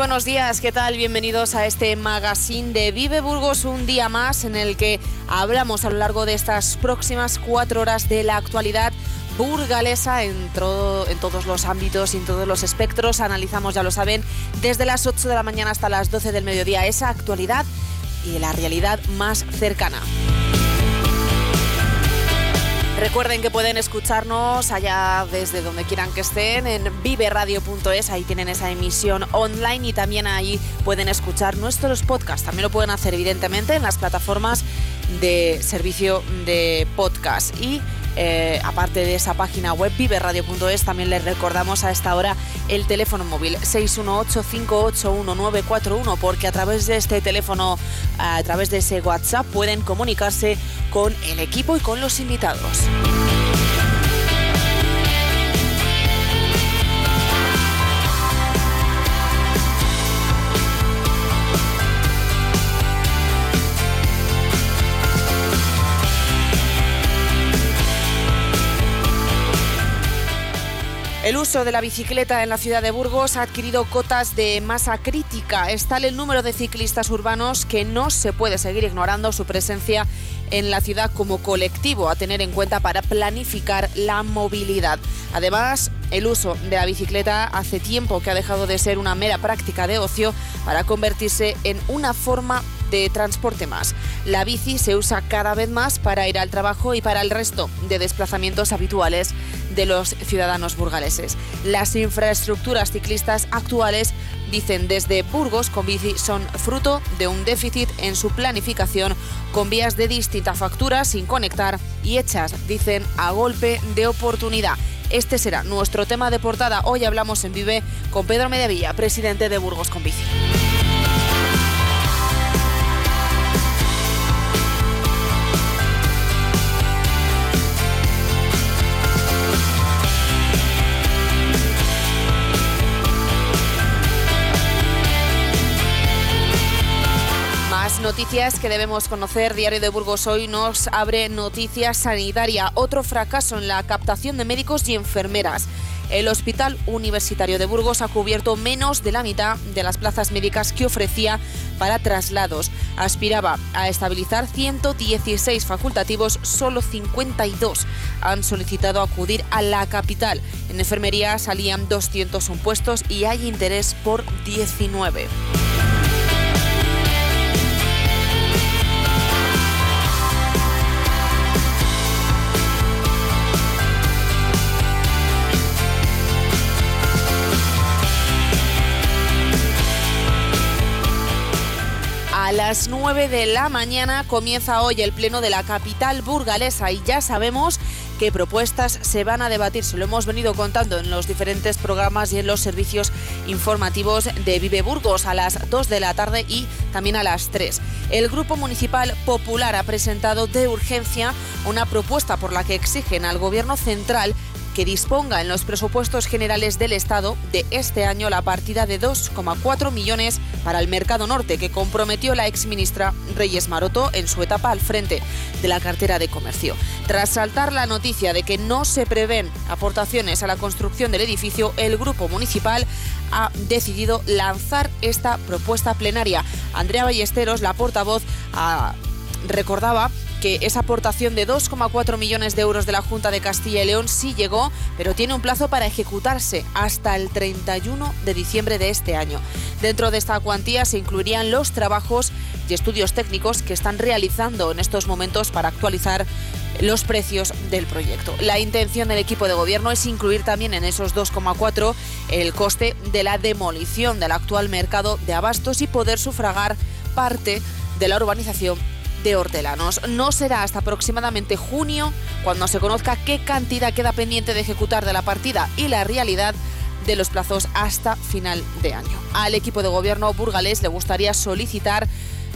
Buenos días, ¿qué tal? Bienvenidos a este magazine de Vive Burgos, un día más en el que hablamos a lo largo de estas próximas cuatro horas de la actualidad burgalesa en, en todos los ámbitos y en todos los espectros. Analizamos, ya lo saben, desde las 8 de la mañana hasta las 12 del mediodía esa actualidad y la realidad más cercana. Recuerden que pueden escucharnos allá desde donde quieran que estén en viveradio.es, ahí tienen esa emisión online y también ahí pueden escuchar nuestros podcasts. También lo pueden hacer evidentemente en las plataformas de servicio de podcast y eh, aparte de esa página web viveradio.es, también les recordamos a esta hora el teléfono móvil 618-581-941, porque a través de este teléfono, a través de ese WhatsApp, pueden comunicarse con el equipo y con los invitados. Uso de la bicicleta en la ciudad de Burgos ha adquirido cotas de masa crítica. Es tal el número de ciclistas urbanos que no se puede seguir ignorando su presencia en la ciudad como colectivo a tener en cuenta para planificar la movilidad. Además, el uso de la bicicleta hace tiempo que ha dejado de ser una mera práctica de ocio para convertirse en una forma de transporte más. La bici se usa cada vez más para ir al trabajo y para el resto de desplazamientos habituales de los ciudadanos burgaleses. Las infraestructuras ciclistas actuales, dicen desde Burgos con bici, son fruto de un déficit en su planificación con vías de distinta factura sin conectar y hechas, dicen, a golpe de oportunidad. Este será nuestro tema de portada. Hoy hablamos en Vive con Pedro Mediavilla, presidente de Burgos con bici. Noticias que debemos conocer. Diario de Burgos hoy nos abre noticias sanitaria. Otro fracaso en la captación de médicos y enfermeras. El Hospital Universitario de Burgos ha cubierto menos de la mitad de las plazas médicas que ofrecía para traslados. Aspiraba a estabilizar 116 facultativos, solo 52 han solicitado acudir a la capital. En enfermería salían 201 puestos y hay interés por 19. Las 9 de la mañana comienza hoy el pleno de la capital burgalesa y ya sabemos qué propuestas se van a debatir. Se lo hemos venido contando en los diferentes programas y en los servicios informativos de Vive Burgos a las 2 de la tarde y también a las 3. El Grupo Municipal Popular ha presentado de urgencia una propuesta por la que exigen al Gobierno central que disponga en los presupuestos generales del Estado de este año la partida de 2,4 millones para el Mercado Norte que comprometió la exministra Reyes Maroto en su etapa al frente de la cartera de comercio. Tras saltar la noticia de que no se prevén aportaciones a la construcción del edificio, el grupo municipal ha decidido lanzar esta propuesta plenaria. Andrea Ballesteros, la portavoz, recordaba que esa aportación de 2,4 millones de euros de la Junta de Castilla y León sí llegó, pero tiene un plazo para ejecutarse hasta el 31 de diciembre de este año. Dentro de esta cuantía se incluirían los trabajos y estudios técnicos que están realizando en estos momentos para actualizar los precios del proyecto. La intención del equipo de gobierno es incluir también en esos 2,4 el coste de la demolición del actual mercado de abastos y poder sufragar parte de la urbanización de hortelanos. No será hasta aproximadamente junio cuando se conozca qué cantidad queda pendiente de ejecutar de la partida y la realidad de los plazos hasta final de año. Al equipo de gobierno burgalés le gustaría solicitar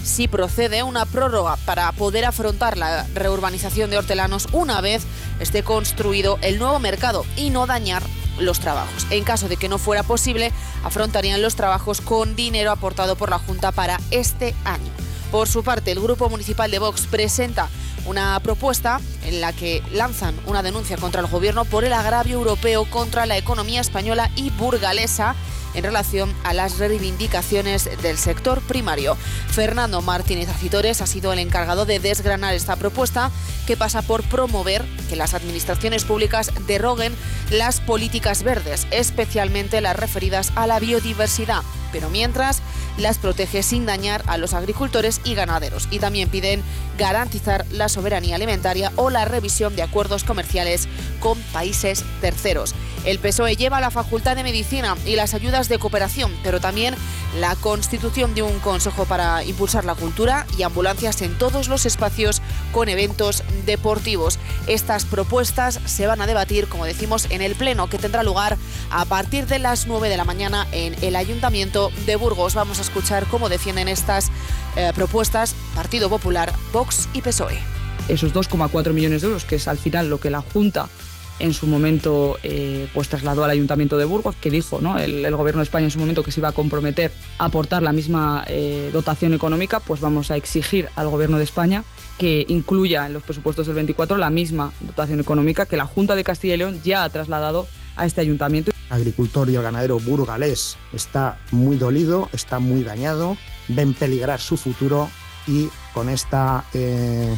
si procede una prórroga para poder afrontar la reurbanización de hortelanos una vez esté construido el nuevo mercado y no dañar los trabajos. En caso de que no fuera posible, afrontarían los trabajos con dinero aportado por la Junta para este año. Por su parte, el Grupo Municipal de Vox presenta una propuesta en la que lanzan una denuncia contra el Gobierno por el agravio europeo contra la economía española y burgalesa en relación a las reivindicaciones del sector primario. Fernando Martínez Acitores ha sido el encargado de desgranar esta propuesta que pasa por promover que las administraciones públicas deroguen las políticas verdes, especialmente las referidas a la biodiversidad, pero mientras las protege sin dañar a los agricultores y ganaderos. Y también piden garantizar la soberanía alimentaria o la revisión de acuerdos comerciales con países terceros. El PSOE lleva la Facultad de Medicina y las ayudas de cooperación, pero también la constitución de un consejo para impulsar la cultura y ambulancias en todos los espacios con eventos deportivos. Estas propuestas se van a debatir, como decimos, en el Pleno que tendrá lugar a partir de las 9 de la mañana en el Ayuntamiento de Burgos. Vamos a escuchar cómo defienden estas eh, propuestas Partido Popular, Vox y PSOE. Esos 2,4 millones de euros, que es al final lo que la Junta en su momento eh, pues trasladó al Ayuntamiento de Burgos, que dijo ¿no? el, Gobierno de España en su momento que se iba a comprometer a aportar la misma eh, dotación económica, pues vamos a exigir al Gobierno de España que incluya en los presupuestos del 24 la misma dotación económica que la Junta de Castilla y León ya ha trasladado a este ayuntamiento. El agricultor y el ganadero burgalés está muy dolido, está muy dañado, ven peligrar su futuro y con esta eh,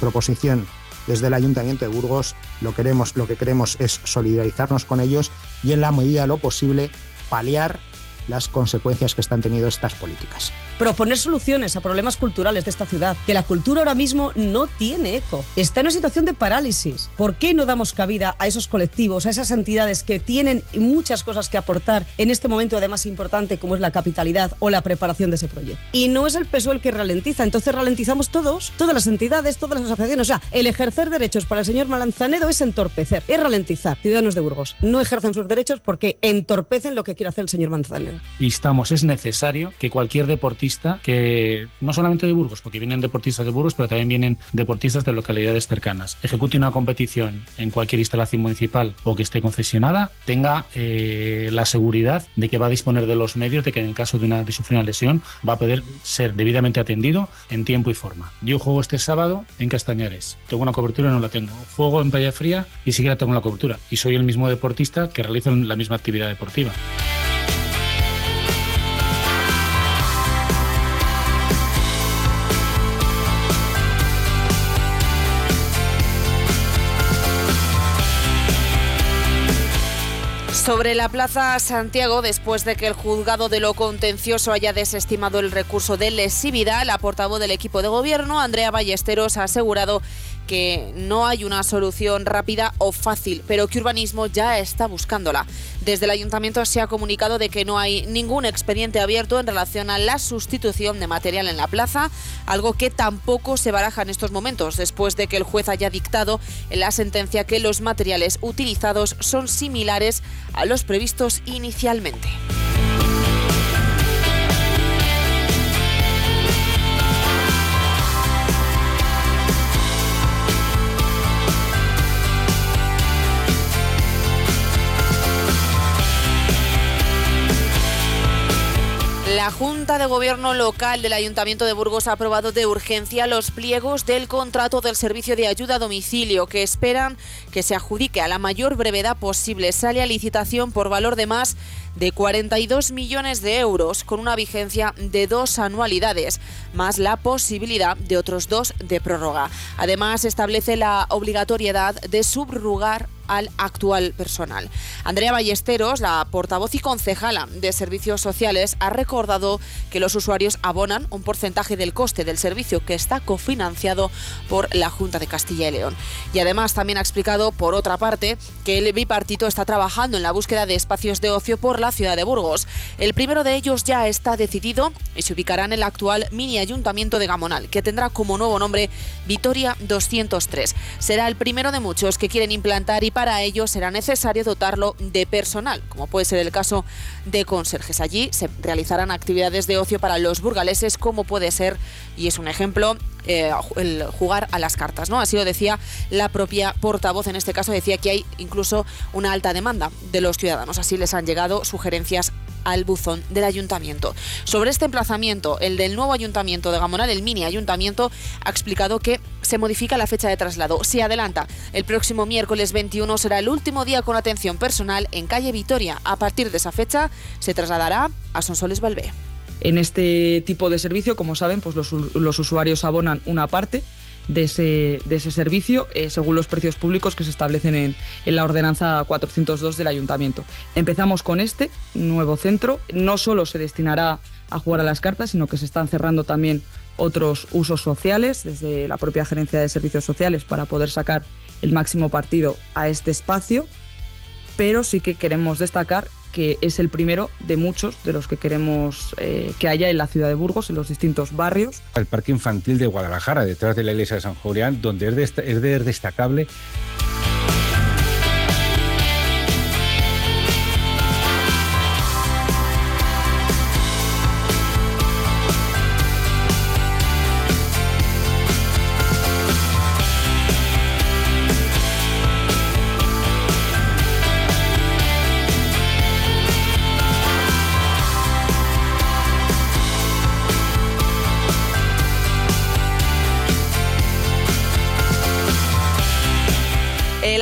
proposición desde el Ayuntamiento de Burgos lo, queremos, lo que queremos es solidarizarnos con ellos y en la medida de lo posible paliar las consecuencias que están teniendo estas políticas. Proponer soluciones a problemas culturales de esta ciudad, que la cultura ahora mismo no tiene eco. Está en una situación de parálisis. ¿Por qué no damos cabida a esos colectivos, a esas entidades que tienen muchas cosas que aportar en este momento además importante como es la capitalidad o la preparación de ese proyecto? Y no es el PSOE el que ralentiza, entonces ralentizamos todos, todas las entidades, todas las asociaciones. O sea, el ejercer derechos para el señor Malanzanedo es entorpecer, es ralentizar. Ciudadanos de Burgos no ejercen sus derechos porque entorpecen lo que quiere hacer el señor Manzanedo estamos, es necesario que cualquier deportista, que no solamente de Burgos, porque vienen deportistas de Burgos, pero también vienen deportistas de localidades cercanas, ejecute una competición en cualquier instalación municipal o que esté concesionada, tenga eh, la seguridad de que va a disponer de los medios, de que en caso de, una, de lesión va a poder ser debidamente atendido en tiempo y forma. Yo juego este sábado en Castañares, tengo una cobertura no la tengo. Juego en Playa Fría y siquiera tengo la cobertura. Y soy el mismo deportista que realiza la misma actividad deportiva. Sobre la Plaza Santiago, después de que el juzgado de lo contencioso haya desestimado el recurso de lesividad, la portavoz del equipo de gobierno, Andrea Ballesteros, ha asegurado que no hay una solución rápida o fácil, pero que urbanismo ya está buscándola. Desde el ayuntamiento se ha comunicado de que no hay ningún expediente abierto en relación a la sustitución de material en la plaza, algo que tampoco se baraja en estos momentos, después de que el juez haya dictado en la sentencia que los materiales utilizados son similares a los previstos inicialmente. La Junta de Gobierno local del Ayuntamiento de Burgos ha aprobado de urgencia los pliegos del contrato del servicio de ayuda a domicilio que esperan que se adjudique a la mayor brevedad posible. Sale a licitación por valor de más de 42 millones de euros con una vigencia de dos anualidades, más la posibilidad de otros dos de prórroga. Además, establece la obligatoriedad de subrugar al actual personal. Andrea Ballesteros, la portavoz y concejala de Servicios Sociales, ha recordado que los usuarios abonan un porcentaje del coste del servicio que está cofinanciado por la Junta de Castilla y León. Y además también ha explicado, por otra parte, que el bipartito está trabajando en la búsqueda de espacios de ocio por la ciudad de Burgos. El primero de ellos ya está decidido y se ubicará en el actual mini ayuntamiento de Gamonal, que tendrá como nuevo nombre Vitoria 203. Será el primero de muchos que quieren implantar y para ello será necesario dotarlo de personal, como puede ser el caso de conserjes. Allí se realizarán actividades de ocio para los burgaleses, como puede ser, y es un ejemplo, eh, el jugar a las cartas, ¿no? Así lo decía la propia portavoz, en este caso decía que hay incluso una alta demanda de los ciudadanos, así les han llegado sugerencias al buzón del ayuntamiento. Sobre este emplazamiento, el del nuevo ayuntamiento de Gamonal, el mini ayuntamiento, ha explicado que se modifica la fecha de traslado. Se adelanta. El próximo miércoles 21 será el último día con atención personal en calle Vitoria. A partir de esa fecha se trasladará a Sonsoles Valvé. En este tipo de servicio, como saben, pues los, los usuarios abonan una parte de ese, de ese servicio eh, según los precios públicos que se establecen en, en, la ordenanza 402 del ayuntamiento. Empezamos con este nuevo centro. No solo se destinará a jugar a las cartas, sino que se están cerrando también otros usos sociales desde la propia gerencia de servicios sociales para poder sacar el máximo partido a este espacio. Pero sí que queremos destacar que es el primero de muchos de los que queremos eh, que haya en la ciudad de Burgos, en los distintos barrios. El Parque Infantil de Guadalajara, detrás de la iglesia de San Julián, donde es, de, es de destacable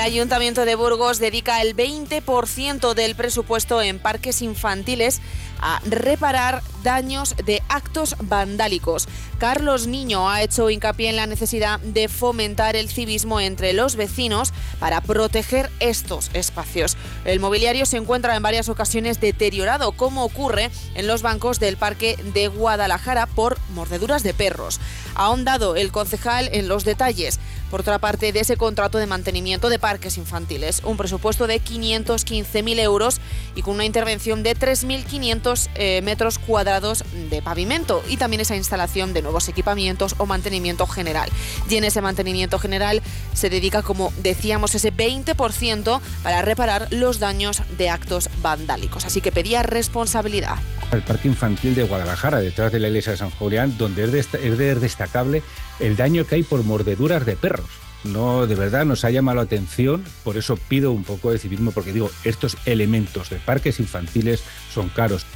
Ayuntamiento de Burgos dedica el 20% del presupuesto en parques infantiles a reparar daños de actos vandálicos. Carlos Niño ha hecho hincapié en la necesidad de fomentar el civismo entre los vecinos para proteger estos espacios. El mobiliario se encuentra en varias ocasiones deteriorado, como ocurre en los bancos del Parque de Guadalajara por mordeduras de perros. Ha ahondado el concejal en los detalles por otra parte, de ese contrato de mantenimiento de parques infantiles. Un presupuesto de 515.000 euros y con una intervención de 3.500 eh, metros cuadrados de pavimento y también esa instalación de nuevos equipamientos o mantenimiento general. Y en ese mantenimiento general se dedica, como decíamos, ese 20% para reparar los daños de actos vandálicos. Así que pedía responsabilidad. El Parque Infantil de Guadalajara, detrás de la iglesia de San Julián, donde es, de, es de destacable el daño que hay por mordeduras de perros. No, de verdad nos ha llamado la atención, por eso pido un poco de civismo, porque digo, estos elementos de parques infantiles son caros.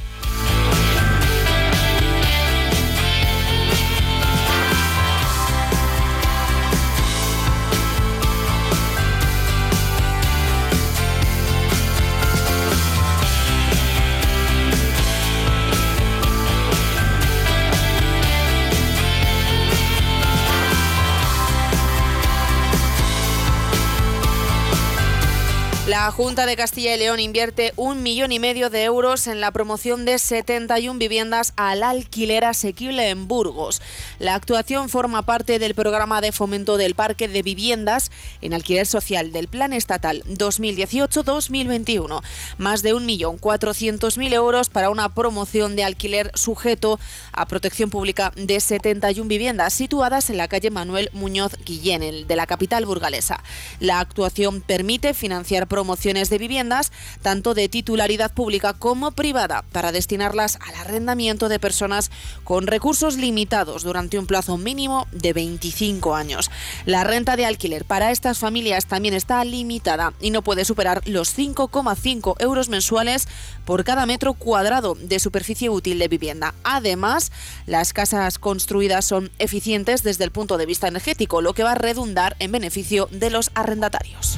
La Junta de Castilla y León invierte un millón y medio de euros en la promoción de 71 viviendas al alquiler asequible en Burgos. La actuación forma parte del programa de fomento del parque de viviendas en alquiler social del Plan Estatal 2018-2021. Más de un millón cuatrocientos mil euros para una promoción de alquiler sujeto a protección pública de 71 viviendas situadas en la calle Manuel Muñoz Guillén, de la capital burgalesa. La actuación permite financiar promociones promociones de viviendas, tanto de titularidad pública como privada, para destinarlas al arrendamiento de personas con recursos limitados durante un plazo mínimo de 25 años. La renta de alquiler para estas familias también está limitada y no puede superar los 5,5 euros mensuales por cada metro cuadrado de superficie útil de vivienda. Además, las casas construidas son eficientes desde el punto de vista energético, lo que va a redundar en beneficio de los arrendatarios.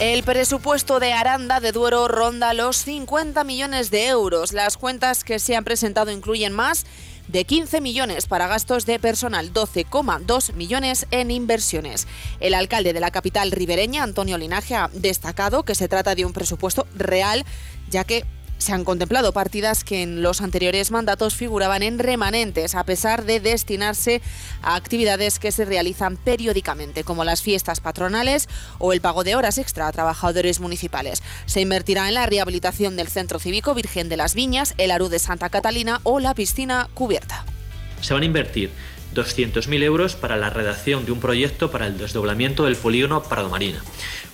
El presupuesto de Aranda de Duero ronda los 50 millones de euros. Las cuentas que se han presentado incluyen más de 15 millones para gastos de personal, 12,2 millones en inversiones. El alcalde de la capital ribereña, Antonio Linaje, ha destacado que se trata de un presupuesto real, ya que se han contemplado partidas que en los anteriores mandatos figuraban en remanentes, a pesar de destinarse a actividades que se realizan periódicamente, como las fiestas patronales o el pago de horas extra a trabajadores municipales. Se invertirá en la rehabilitación del Centro Cívico Virgen de las Viñas, el Aru de Santa Catalina o la piscina cubierta. Se van a invertir 200.000 euros para la redacción de un proyecto para el desdoblamiento del polígono Prado Marina.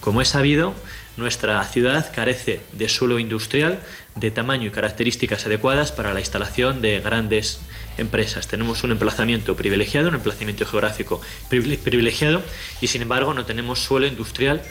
Como es sabido, nuestra ciudad carece de suelo industrial de tamaño y características adecuadas para la instalación de grandes empresas. Tenemos un emplazamiento privilegiado, un emplazamiento geográfico privilegiado y sin embargo no tenemos suelo industrial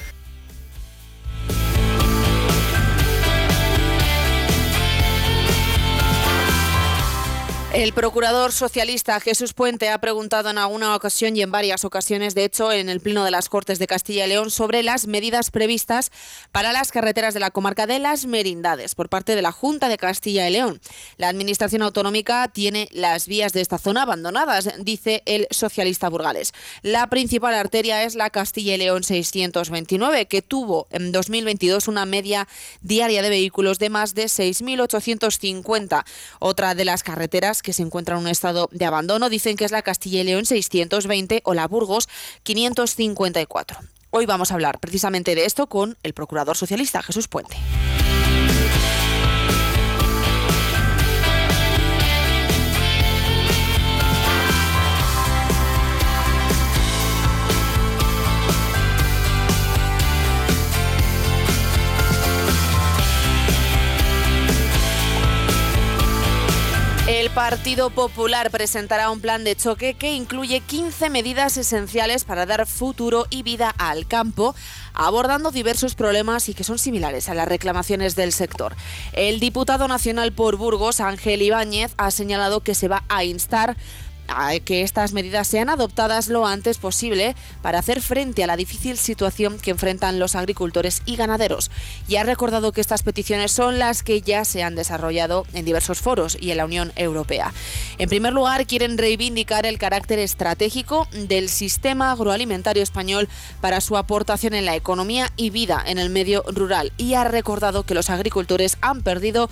El procurador socialista Jesús Puente ha preguntado en alguna ocasión y en varias ocasiones, de hecho, en el Pleno de las Cortes de Castilla y León, sobre las medidas previstas para las carreteras de la comarca de las Merindades por parte de la Junta de Castilla y León. La Administración Autonómica tiene las vías de esta zona abandonadas, dice el socialista Burgales. La principal arteria es la Castilla y León 629, que tuvo en 2022 una media diaria de vehículos de más de 6.850. Otra de las carreteras que se encuentra en un estado de abandono. Dicen que es la Castilla y León 620 o la Burgos 554. Hoy vamos a hablar precisamente de esto con el procurador socialista Jesús Puente. Partido Popular presentará un plan de choque que incluye 15 medidas esenciales para dar futuro y vida al campo, abordando diversos problemas y que son similares a las reclamaciones del sector. El diputado nacional por Burgos, Ángel Ibáñez, ha señalado que se va a instar a que estas medidas sean adoptadas lo antes posible para hacer frente a la difícil situación que enfrentan los agricultores y ganaderos. Y ha recordado que estas peticiones son las que ya se han desarrollado en diversos foros y en la Unión Europea. En primer lugar, quieren reivindicar el carácter estratégico del sistema agroalimentario español para su aportación en la economía y vida en el medio rural y ha recordado que los agricultores han perdido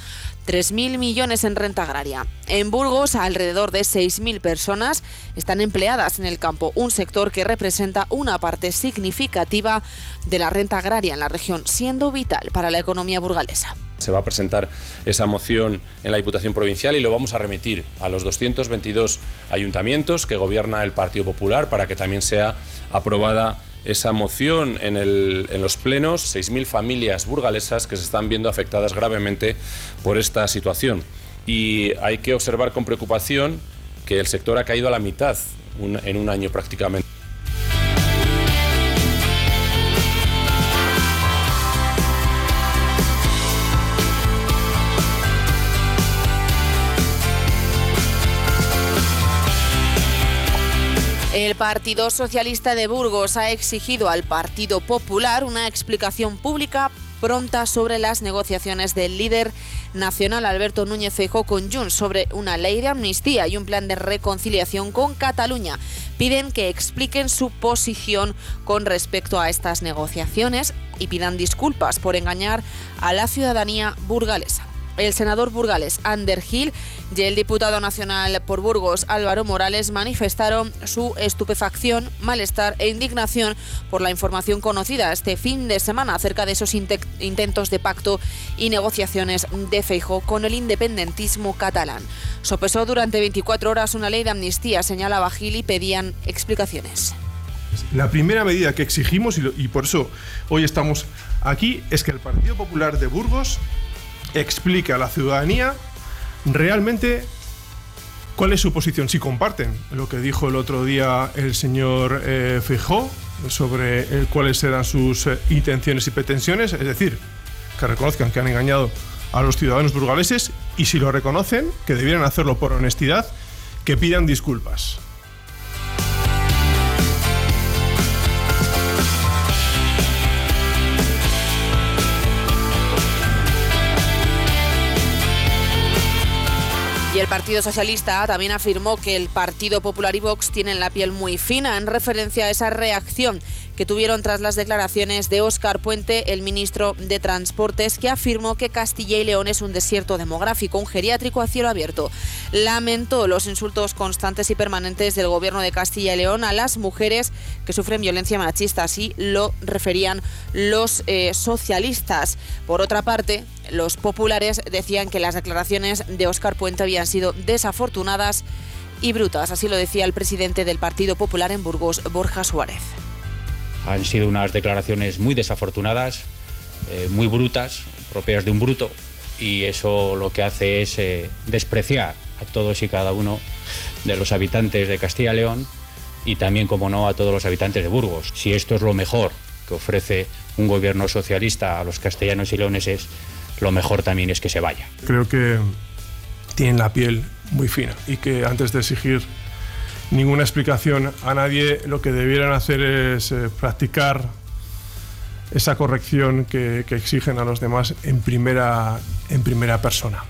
3.000 millones en renta agraria. En Burgos, alrededor de 6.000 personas están empleadas en el campo, un sector que representa una parte significativa de la renta agraria en la región, siendo vital para la economía burgalesa. Se va a presentar esa moción en la Diputación Provincial y lo vamos a remitir a los 222 ayuntamientos que gobierna el Partido Popular para que también sea aprobada esa moción en, el, en los plenos, 6.000 familias burgalesas que se están viendo afectadas gravemente por esta situación. Y hay que observar con preocupación que el sector ha caído a la mitad en un año prácticamente. El Partido Socialista de Burgos ha exigido al Partido Popular una explicación pública pronta sobre las negociaciones del líder nacional Alberto Núñez Feijóo con Junts sobre una ley de amnistía y un plan de reconciliación con Cataluña. Piden que expliquen su posición con respecto a estas negociaciones y pidan disculpas por engañar a la ciudadanía burgalesa. El senador burgales Ander Gil y el diputado nacional por Burgos Álvaro Morales manifestaron su estupefacción, malestar e indignación por la información conocida este fin de semana acerca de esos intentos de pacto y negociaciones de Feijo con el independentismo catalán. Sopesó durante 24 horas una ley de amnistía, señalaba Gil y pedían explicaciones. La primera medida que exigimos, y, por eso hoy estamos aquí, es que el Partido Popular de Burgos explique a la ciudadanía realmente cuál es su posición, si comparten lo que dijo el otro día el señor eh, sobre cuáles eran sus eh, intenciones y pretensiones, es decir, que reconozcan que han engañado a los ciudadanos burgaleses y si lo reconocen, que debieran hacerlo por honestidad, que pidan disculpas. Partido Socialista también afirmó que el Partido Popular y Vox tienen la piel muy fina en referencia a esa reacción que tuvieron tras las declaraciones de Óscar Puente, el ministro de Transportes, que afirmó que Castilla y León es un desierto demográfico, un geriátrico a cielo abierto. Lamentó los insultos constantes y permanentes del gobierno de Castilla y León a las mujeres que sufren violencia machista, así lo referían los eh, socialistas. Por otra parte, los populares decían que las declaraciones de Óscar Puente habían sido desafortunadas y brutas, así lo decía el presidente del Partido Popular en Burgos, Borja Suárez. Han sido unas declaraciones muy desafortunadas, eh, muy brutas, propias de un bruto, y eso lo que hace es eh, despreciar a todos y cada uno de los habitantes de Castilla y León y también, como no, a todos los habitantes de Burgos. Si esto es lo mejor que ofrece un gobierno socialista a los castellanos y leoneses, lo mejor también es que se vaya. Creo que tienen la piel muy fina y que antes de exigir ninguna explicación a nadie, lo que debieran hacer es eh, practicar esa corrección que, que, exigen a los demás en primera, en primera persona.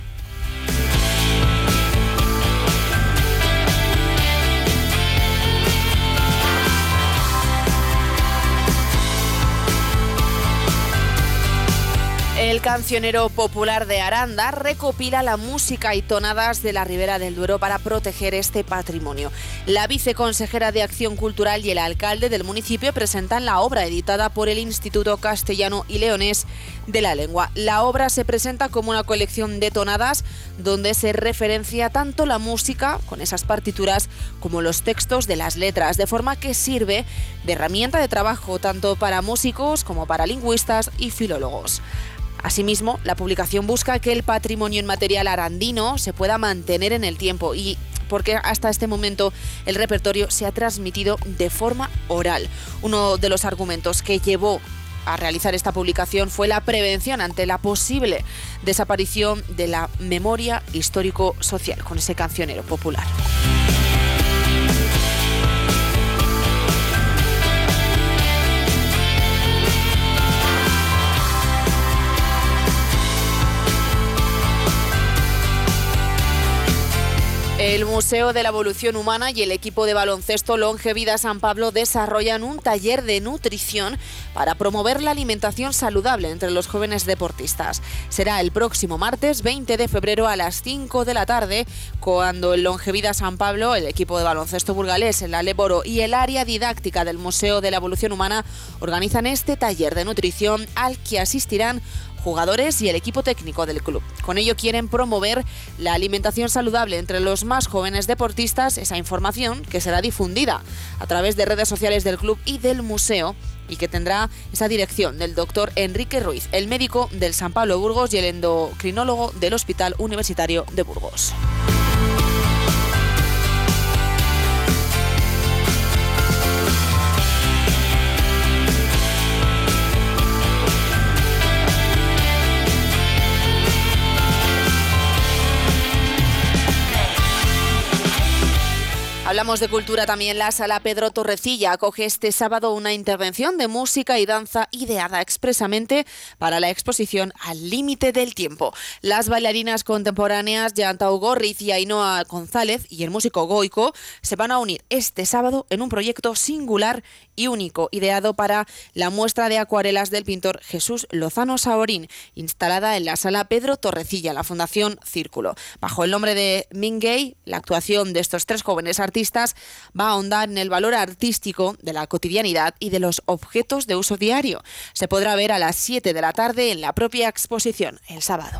El cancionero popular de Aranda recopila la música y tonadas de la Ribera del Duero para proteger este patrimonio. La viceconsejera de Acción Cultural y el alcalde del municipio presentan la obra editada por el Instituto Castellano y Leonés de la Lengua. La obra se presenta como una colección de tonadas donde se referencia tanto la música con esas partituras como los textos de las letras, de forma que sirve de herramienta de trabajo tanto para músicos como para lingüistas y filólogos. Asimismo, la publicación busca que el patrimonio inmaterial arandino se pueda mantener en el tiempo y porque hasta este momento el repertorio se ha transmitido de forma oral. Uno de los argumentos que llevó a realizar esta publicación fue la prevención ante la posible desaparición de la memoria histórico-social con ese cancionero popular. El Museo de la Evolución Humana y el equipo de baloncesto Longevida San Pablo desarrollan un taller de nutrición para promover la alimentación saludable entre los jóvenes deportistas. Será el próximo martes 20 de febrero a las 5 de la tarde cuando el Longevida San Pablo, el equipo de baloncesto burgalés, el Aleboro y el área didáctica del Museo de la Evolución Humana organizan este taller de nutrición al que asistirán jugadores y el equipo técnico del club. Con ello quieren promover la alimentación saludable entre los más jóvenes deportistas, esa información que será difundida a través de redes sociales del club y del museo y que tendrá esa dirección del doctor Enrique Ruiz, el médico del San Pablo Burgos y el endocrinólogo del Hospital Universitario de Burgos. Hablamos de cultura también. La sala Pedro Torrecilla acoge este sábado una intervención de música y danza ideada expresamente para la exposición Al límite del tiempo. Las bailarinas contemporáneas Yantau Gorriz y Ainhoa González y el músico Goico se van a unir este sábado en un proyecto singular y único, ideado para la muestra de acuarelas del pintor Jesús Lozano Saorín, instalada en la sala Pedro Torrecilla, la Fundación Círculo. Bajo el nombre de Mingay, la actuación de estos tres jóvenes artistas va a ahondar en el valor artístico de la cotidianidad y de los objetos de uso diario. Se podrá ver a las 7 de la tarde en la propia exposición, el sábado.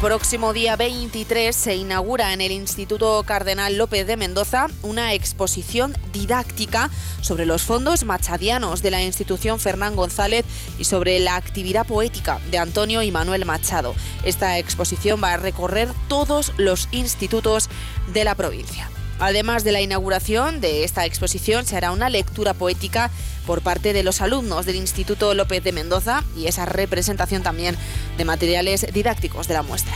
Próximo día 23 se inaugura en el Instituto Cardenal López de Mendoza una exposición didáctica sobre los fondos machadianos de la institución Fernán González y sobre la actividad poética de Antonio y Manuel Machado. Esta exposición va a recorrer todos los institutos de la provincia. Además de la inauguración de esta exposición, se hará una lectura poética por parte de los alumnos del Instituto López de Mendoza y esa representación también de materiales didácticos de la muestra.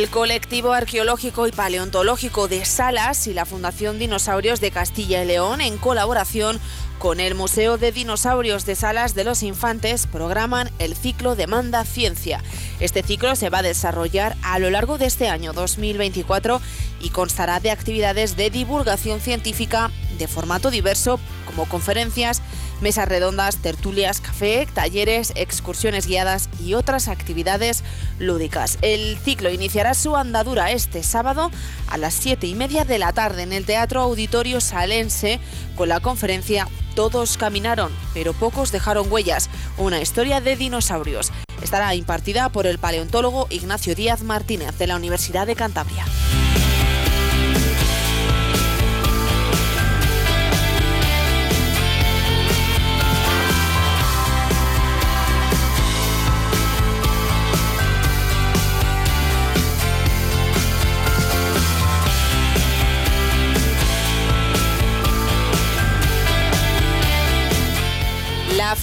El colectivo arqueológico y paleontológico de Salas y la Fundación Dinosaurios de Castilla y León, en colaboración con el Museo de Dinosaurios de Salas de los Infantes, programan el ciclo Demanda Ciencia. Este ciclo se va a desarrollar a lo largo de este año 2024 y constará de actividades de divulgación científica de formato diverso, como conferencias, mesas redondas, tertulias, café, talleres, excursiones guiadas y otras actividades lúdicas. El ciclo iniciará su andadura este sábado a las 7 y media de la tarde en el Teatro Auditorio Salense con la conferencia Todos caminaron, pero pocos dejaron huellas, una historia de dinosaurios. Estará impartida por el paleontólogo Ignacio Díaz Martínez de la Universidad de Cantabria.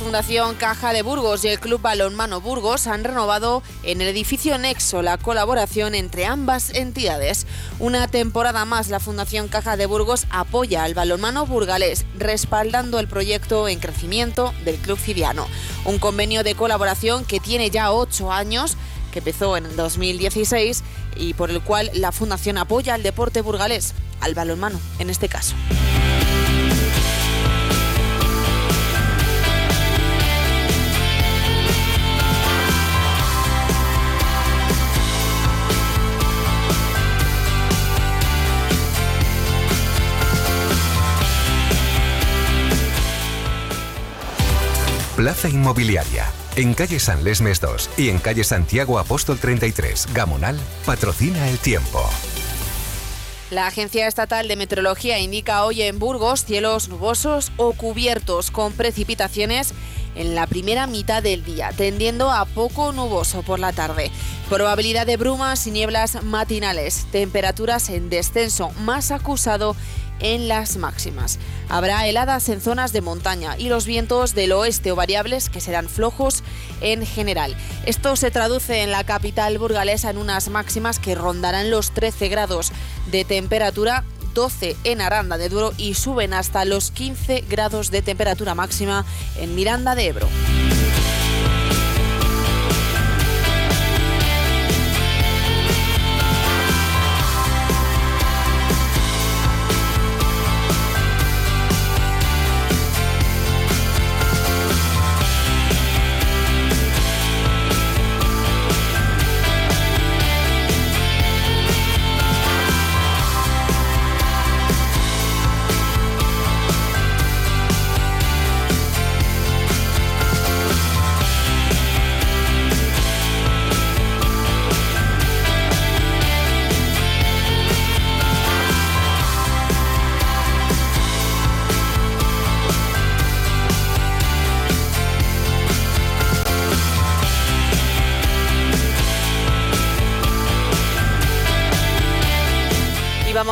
Fundación Caja de Burgos y el Club Balonmano Burgos han renovado en el edificio Nexo la colaboración entre ambas entidades. Una temporada más, la Fundación Caja de Burgos apoya al balonmano burgalés, respaldando el proyecto en crecimiento del Club Cidiano. Un convenio de colaboración que tiene ya ocho años que empezó en el 2016 y por el cual la Fundación apoya al deporte burgalés, al balonmano en este caso. Plaza Inmobiliaria. En calle San Lesmes 2 y en calle Santiago Apóstol 33, Gamonal, patrocina el tiempo. La Agencia Estatal de Meteorología indica hoy en Burgos cielos nubosos o cubiertos con precipitaciones en la primera mitad del día, tendiendo a poco nuboso por la tarde. Probabilidad de brumas y nieblas matinales, temperaturas en descenso más acusado en las máximas. Habrá heladas en zonas de montaña y los vientos del oeste o variables que serán flojos en general. Esto se traduce en la capital burgalesa en unas máximas que rondarán los 13 grados de temperatura 12 en Aranda de Duro y suben hasta los 15 grados de temperatura máxima en Miranda de Ebro.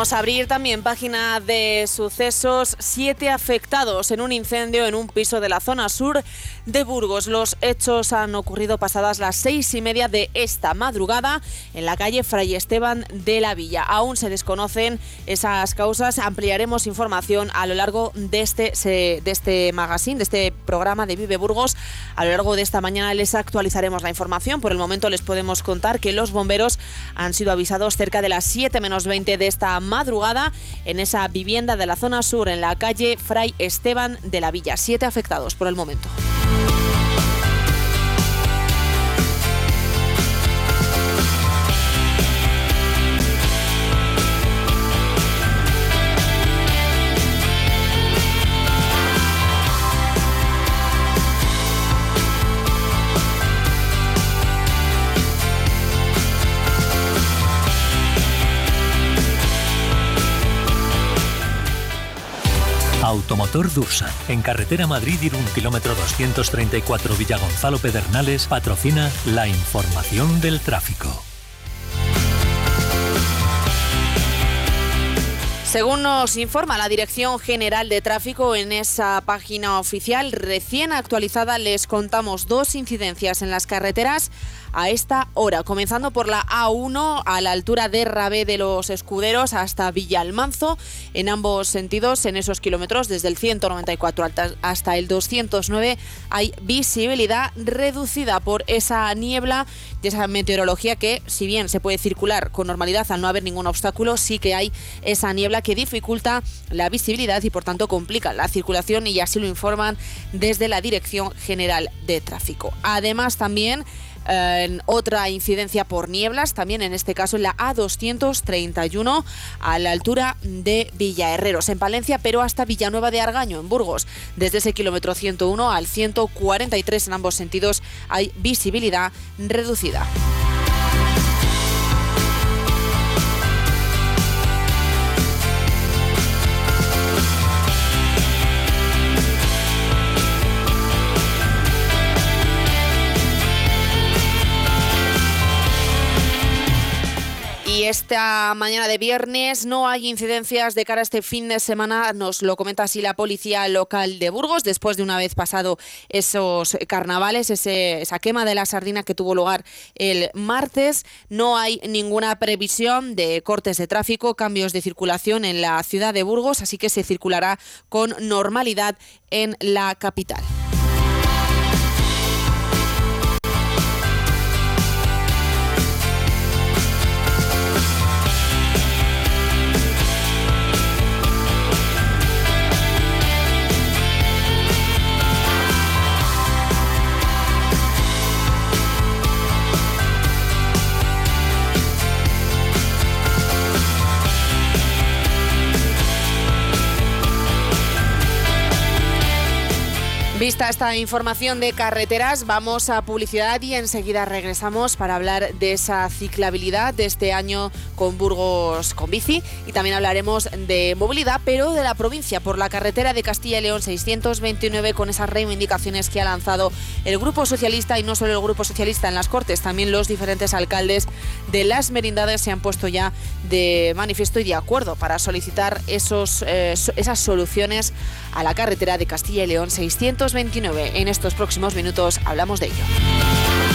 Vamos a abrir también página de sucesos. Siete afectados en un incendio en un piso de la zona sur de Burgos. Los hechos han ocurrido pasadas las seis y media de esta madrugada en la calle Fray Esteban de la Villa. Aún se desconocen esas causas. Ampliaremos información a lo largo de este, de este magazine, de este programa de Vive Burgos. A lo largo de esta mañana les actualizaremos la información. Por el momento les podemos contar que los bomberos han sido avisados cerca de las 7 menos 20 de esta madrugada en esa vivienda de la zona sur en la calle Fray Esteban de la Villa. Siete afectados por el momento. Automotor Dursa, en carretera Madrid-Irún, kilómetro 234 Villagonzalo Pedernales, patrocina la información del tráfico. Según nos informa la Dirección General de Tráfico en esa página oficial recién actualizada, les contamos dos incidencias en las carreteras a esta hora, comenzando por la A1 a la altura de Rabé de los Escuderos hasta Villalmanzo, en ambos sentidos, en esos kilómetros, desde el 194 hasta el 209, hay visibilidad reducida por esa niebla y esa meteorología que, si bien se puede circular con normalidad al no haber ningún obstáculo, sí que hay esa niebla que dificulta la visibilidad y por tanto complica la circulación y así lo informan desde la Dirección General de Tráfico. Además también en otra incidencia por nieblas, también en este caso en la A231 a la altura de Villaherreros, en Palencia, pero hasta Villanueva de Argaño, en Burgos. Desde ese kilómetro 101 al 143 en ambos sentidos hay visibilidad reducida. Esta mañana de viernes no hay incidencias de cara a este fin de semana, nos lo comenta así la policía local de Burgos, después de una vez pasado esos carnavales, esa quema de la sardina que tuvo lugar el martes. No hay ninguna previsión de cortes de tráfico, cambios de circulación en la ciudad de Burgos, así que se circulará con normalidad en la capital. Vista esta información de carreteras, vamos a publicidad y enseguida regresamos para hablar de esa ciclabilidad de este año con Burgos con bici y también hablaremos de movilidad, pero de la provincia por la carretera de Castilla y León 629 con esas reivindicaciones que ha lanzado el Grupo Socialista y no solo el Grupo Socialista en las Cortes, también los diferentes alcaldes de las merindades se han puesto ya de manifiesto y de acuerdo para solicitar esos, eh, esas soluciones a la carretera de Castilla y León 629. En estos próximos minutos hablamos de ello.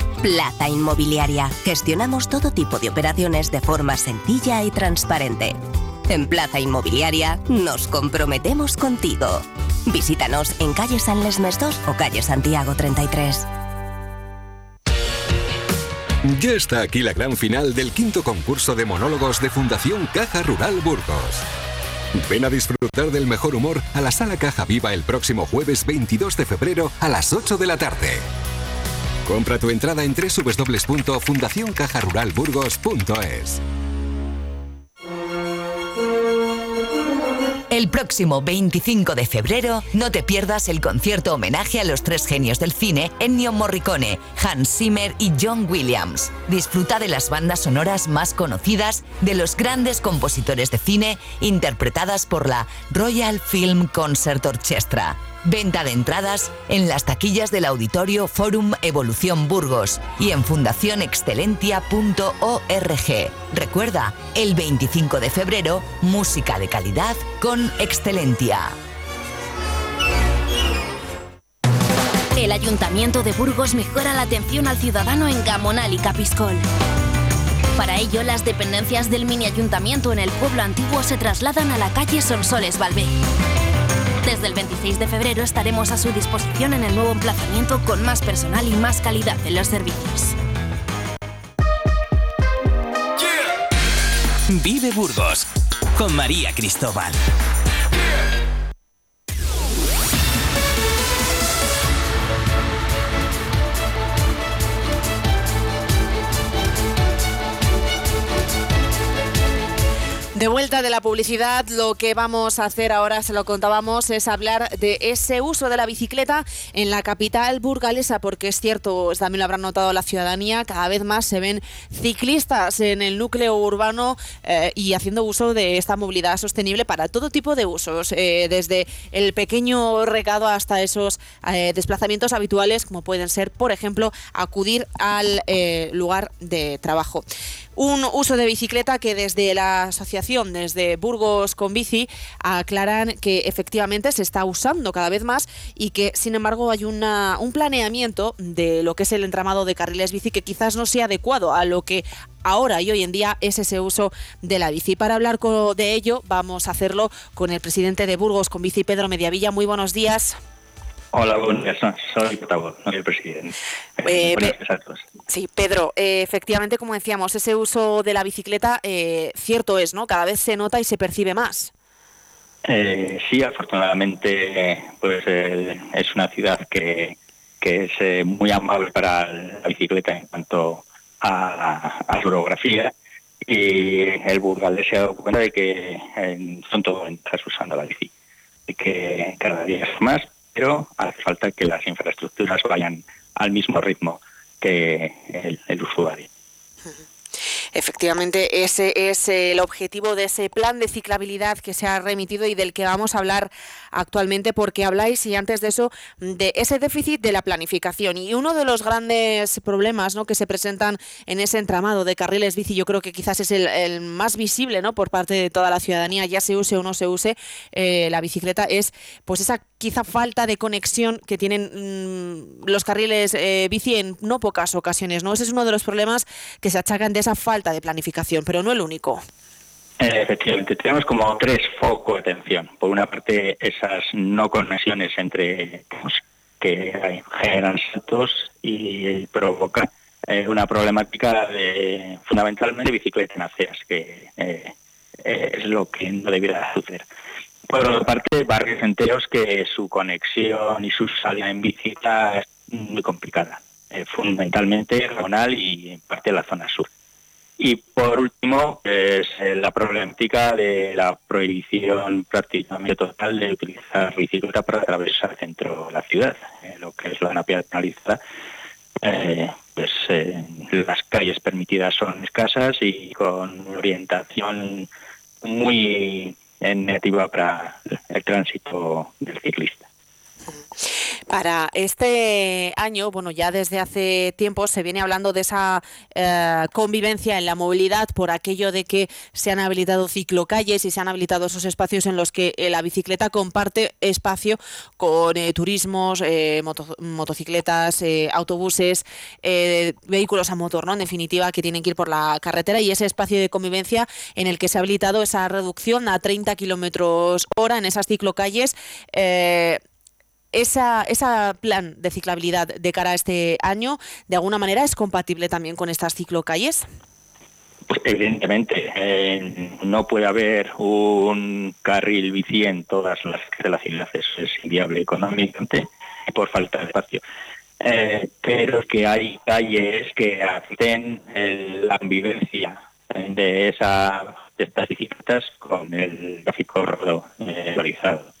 Plaza Inmobiliaria. Gestionamos todo tipo de operaciones de forma sencilla y transparente. En Plaza Inmobiliaria nos comprometemos contigo. Visítanos en calle San Lesmes 2 o calle Santiago 33. Ya está aquí la gran final del quinto concurso de monólogos de Fundación Caja Rural Burgos. Ven a disfrutar del mejor humor a la Sala Caja Viva el próximo jueves 22 de febrero a las 8 de la tarde. Compra tu entrada en www.fundacioncajaruralburgos.es. El próximo 25 de febrero no te pierdas el concierto homenaje a los tres genios del cine Ennio Morricone, Hans Zimmer y John Williams. Disfruta de las bandas sonoras más conocidas de los grandes compositores de cine interpretadas por la Royal Film Concert Orchestra Venta de entradas en las taquillas del Auditorio Forum Evolución Burgos y en fundacionexcelentia.org. Recuerda, el 25 de febrero, música de calidad con Excelentia. El Ayuntamiento de Burgos mejora la atención al ciudadano en Gamonal y Capiscol. Para ello, las dependencias del mini ayuntamiento en el pueblo antiguo se trasladan a la calle Sonsoles Valvé. Desde el 26 de febrero estaremos a su disposición en el nuevo emplazamiento con más personal y más calidad en los servicios. Vive Burgos con María Cristóbal. De vuelta de la publicidad, lo que vamos a hacer ahora, se lo contábamos, es hablar de ese uso de la bicicleta en la capital burgalesa, porque es cierto, también lo habrán notado la ciudadanía, cada vez más se ven ciclistas en el núcleo urbano eh, y haciendo uso de esta movilidad sostenible para todo tipo de usos, eh, desde el pequeño recado hasta esos eh, desplazamientos habituales, como pueden ser, por ejemplo, acudir al lugar de trabajo. Un uso de bicicleta que desde la asociación, desde Burgos con Bici, aclaran que efectivamente se está usando cada vez más y que, sin embargo, hay una, un planeamiento de lo que es el entramado de carriles bici que quizás no sea adecuado a lo que ahora y hoy en día es ese uso de la bici. Para hablar de ello, vamos a hacerlo con el presidente de Burgos con Bici, Pedro Mediavilla. Muy buenos días. Hola, buenos días. Soy el portavoz, no el presidente. Eh, sí, Pedro, eh, efectivamente, como decíamos, ese uso de la bicicleta, eh, cierto es, ¿no? Cada vez se nota y se percibe más. sí, afortunadamente, pues es una ciudad que, es muy amable para la bicicleta en cuanto a, a su orografía y el burgalés se ha dado cuenta de que son todos usando la bici y que cada día es más pero hace falta que las infraestructuras vayan al mismo ritmo que el, usuario. Efectivamente, ese es el objetivo de ese plan de ciclabilidad que se ha remitido y del que vamos a hablar actualmente, porque habláis, y antes de eso, de ese déficit de la planificación. Y uno de los grandes problemas ¿no? que se presentan en ese entramado de carriles bici, yo creo que quizás es el, más visible ¿no? por parte de toda la ciudadanía, ya se use o no se use eh, la bicicleta, es pues esa quizá falta de conexión que tienen mm, los carriles eh, bici en no pocas ocasiones. ¿no? Ese es uno de los problemas que se achacan de esa falta de planificación, pero no el único. Efectivamente, tenemos como tres focos de atención. Por una parte, esas no conexiones entre que generan saltos y provocan eh, una problemática de fundamentalmente bicicleta en aceras, que eh, es lo que no debiera suceder. Por otra parte, barrios enteros que su conexión y su salida en bicicleta es muy complicada, eh, fundamentalmente regional y en parte de la zona sur. Y por último, es eh, la problemática de la prohibición prácticamente total de utilizar bicicleta para atravesar el centro de la ciudad, eh, lo que es la zona peatonalizada. Eh, pues las calles permitidas son escasas y con orientación muy negativa para el tránsito del ciclista. Para este año, bueno, ya desde hace tiempo se viene hablando de esa eh, convivencia en la movilidad por aquello de que se han habilitado ciclocalles y se han habilitado esos espacios en los que eh, la bicicleta comparte espacio con eh, turismos, motocicletas, autobuses, vehículos a motor, ¿no? En definitiva, que tienen que ir por la carretera y ese espacio de convivencia en el que se ha habilitado esa reducción a 30 kilómetros hora en esas ciclocalles esa, esa plan de ciclabilidad de cara a este año, de alguna manera, es compatible también con estas ciclocalles? Pues evidentemente, eh, no puede haber un carril bici en todas las de la ciudad, es, inviable económicamente por falta de espacio. Eh, pero que hay calles que hacen la convivencia de, esa, estas bicicletas con el tráfico regularizado.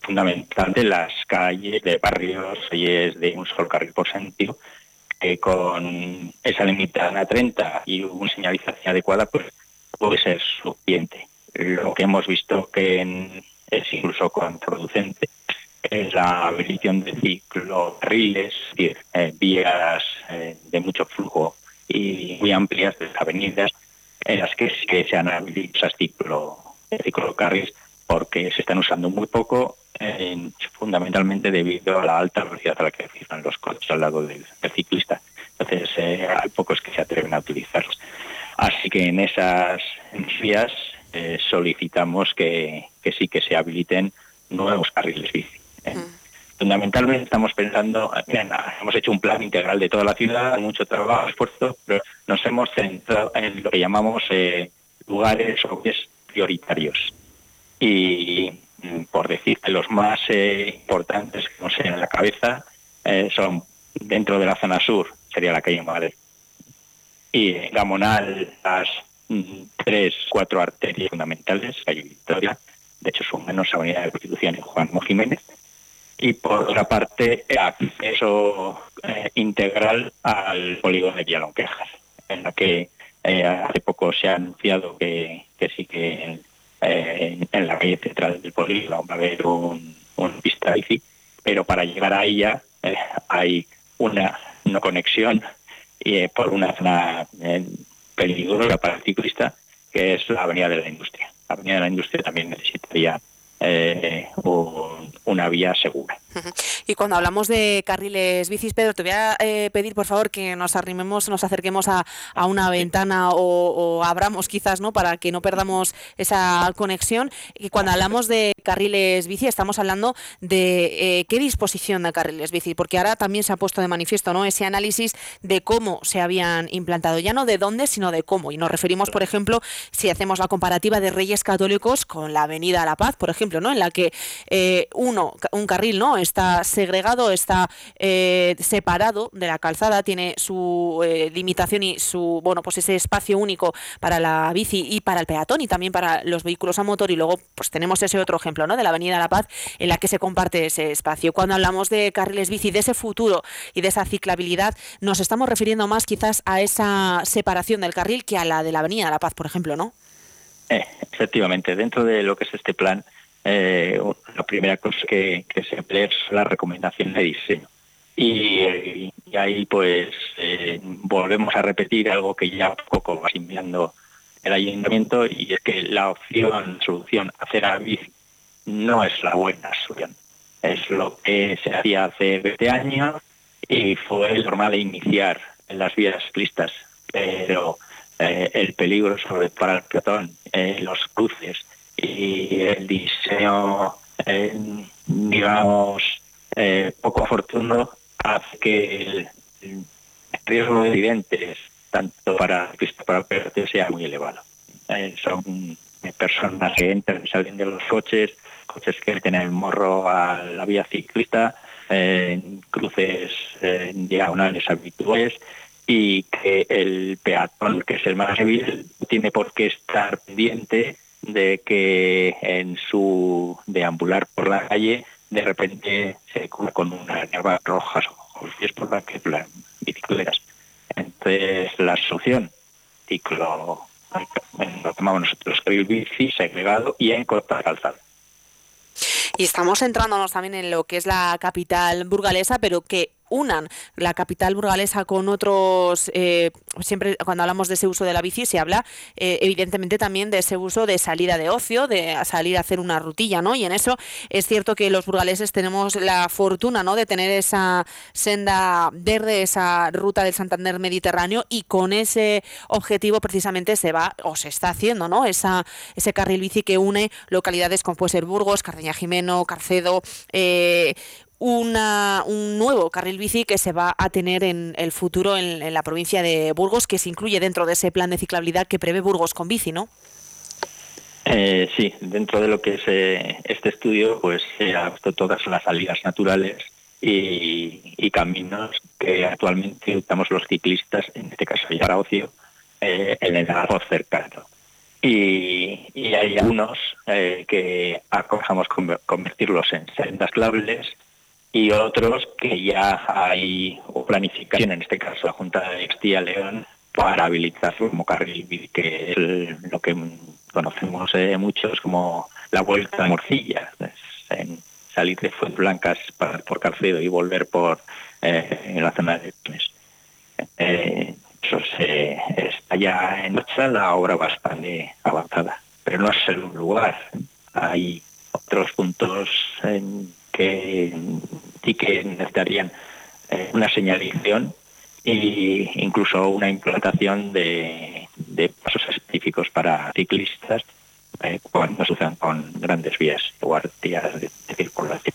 Fundamentalmente las calles de barrios, calles de un solo carril por sentido, que con esa limitada a 30 y una señalización adecuada, pues puede ser suficiente. Lo que hemos visto que es incluso contraproducente es la habilitación de ciclocarriles, es decir, eh, vías eh, de mucho flujo y muy amplias de las avenidas en las que, se han habilitado esas ciclo, ciclocarriles porque se están usando muy poco, fundamentalmente debido a la alta velocidad a la que fijan los coches al lado del, ciclista. Entonces, eh, hay pocos que se atreven a utilizarlos. Así que en esas vías eh, solicitamos que, sí que se habiliten nuevos carriles bici. ¿eh? Mm. Fundamentalmente estamos pensando, hemos hecho un plan integral de toda la ciudad, mucho trabajo, esfuerzo, pero nos hemos centrado en lo que llamamos lugares o prioritarios y por decir los más eh, importantes que no sé en la cabeza eh, son dentro de la zona sur, sería la calle Madrid. Y en Gamonal, las mm, tres, cuatro arterias fundamentales, calle Victoria, de hecho son menos Avenida de Constitución y Juan Jiménez. Y por otra parte, acceso eh, integral al polígono de Villalonquejas, en la que hace poco se ha anunciado que, que sí que eh, en la calle central del polígono va a haber un, pista bici, pero para llegar a ella eh, hay una no conexión eh, por una zona peligrosa para el ciclista, que es la Avenida de la Industria. La Avenida de la Industria también necesitaría una vía segura. Y cuando hablamos de carriles bicis, Pedro, te voy a eh, pedir por favor que nos arrimemos, nos acerquemos a, una ventana o, abramos quizás, ¿no? Para que no perdamos esa conexión. Y cuando hablamos de carriles bici, estamos hablando de eh, qué disposición de carriles bici, porque ahora también se ha puesto de manifiesto, ¿no? Ese análisis de cómo se habían implantado, ya no de dónde, sino de cómo. Y nos referimos, por ejemplo, si hacemos la comparativa de Reyes Católicos con la Avenida La Paz, por ejemplo, ¿no? En la que eh, uno, un carril, ¿no? está segregado, está eh, separado de la calzada, tiene su eh, limitación y su, bueno, pues ese espacio único para la bici y para el peatón y también para los vehículos a motor y luego pues tenemos ese otro ejemplo, ¿no? De la Avenida La Paz en la que se comparte ese espacio. Cuando hablamos de carriles bici, de ese futuro y de esa ciclabilidad, nos estamos refiriendo más quizás a esa separación del carril que a la de la Avenida La Paz, por ejemplo, ¿no? Eh, efectivamente, dentro de lo que es este plan, eh, la primera cosa que, se emplea es la recomendación de diseño. Y, ahí pues eh, volvemos a repetir algo que ya poco va asimilando el ayuntamiento y es que la opción, solución, hacer a bici no es la buena solución. Es lo que se hacía hace 20 años y fue normal iniciar en las vías ciclistas, pero eh, el peligro sobre para el peatón, los cruces, y el diseño, eh, digamos, eh, poco afortunado hace que el, riesgo de accidentes, tanto para para el sea muy elevado. Eh, son personas que entran y salen de los coches, coches que tienen el morro a la vía ciclista, en cruces diagonales habituales y que el peatón, que es el más débil, tiene por qué estar pendiente de que en su deambular por la calle de repente se cubre con una nerva rojas o es por la que las bicicletas. Entonces la solución, ciclo, lo llamamos nosotros el bici segregado y en corta calzada. Y estamos centrándonos también en lo que es la capital burgalesa, pero que unan la capital burgalesa con otros, eh, siempre cuando hablamos de ese uso de la bici se habla eh, evidentemente también de ese uso de salida de ocio, de salir a hacer una rutilla, ¿no? Y en eso es cierto que los burgaleses tenemos la fortuna, ¿no? De tener esa senda verde, esa ruta del Santander Mediterráneo y con ese objetivo precisamente se va o se está haciendo, ¿no? Esa, ese carril bici que une localidades como puede ser Burgos, Cardeña Jimeno, Carcedo, eh, una, un nuevo carril bici que se va a tener en el futuro en, la provincia de Burgos, que se incluye dentro de ese plan de ciclabilidad que prevé Burgos con bici, ¿no? Eh, sí, dentro de lo que es eh, este estudio, pues se ha visto todas las salidas naturales y, caminos que actualmente usamos los ciclistas, en este caso ya ocio, eh, en el arroz cercano. Y, hay algunos que aconsejamos convertirlos en sendas claves y otros que ya hay planificación, en este caso la Junta de Castilla León, para habilitar como carril, que es lo que conocemos eh, muchos como la vuelta a Morcilla, en salir de Fuentes Blancas por Carcedo y volver por eh, en la zona de Tunes. Eh, eso se, está ya en marcha la obra bastante avanzada, pero no es el lugar. Hay otros puntos en que sí que necesitarían eh, una señalización e incluso una implantación de, pasos específicos para ciclistas eh, cuando se usan con grandes vías o arterias de circulación.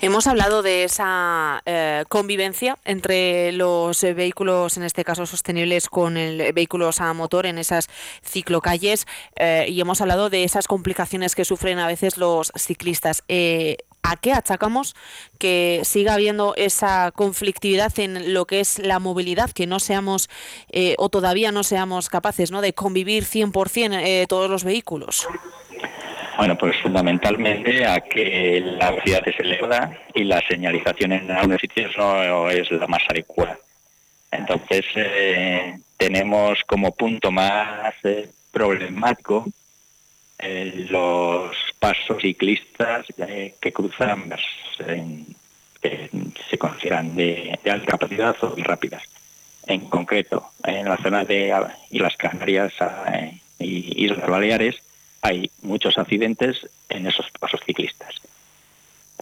Hemos hablado de esa eh, convivencia entre los vehículos, en este caso sostenibles, con el vehículos a motor en esas ciclocalles eh, y hemos hablado de esas complicaciones que sufren a veces los ciclistas. Eh, ¿A qué achacamos que siga habiendo esa conflictividad en lo que es la movilidad, que no seamos o todavía no seamos capaces ¿no? de convivir 100% todos los vehículos? Bueno, pues fundamentalmente a que la velocidad es elevada y la señalización en algunos sitios no es la más adecuada. Entonces, eh, tenemos como punto más eh, problemático eh, los pasos ciclistas que cruzan, que se consideran de, alta capacidad o rápidas. En concreto, en la zona de Islas Canarias y Islas Baleares, hay muchos accidentes en esos pasos ciclistas.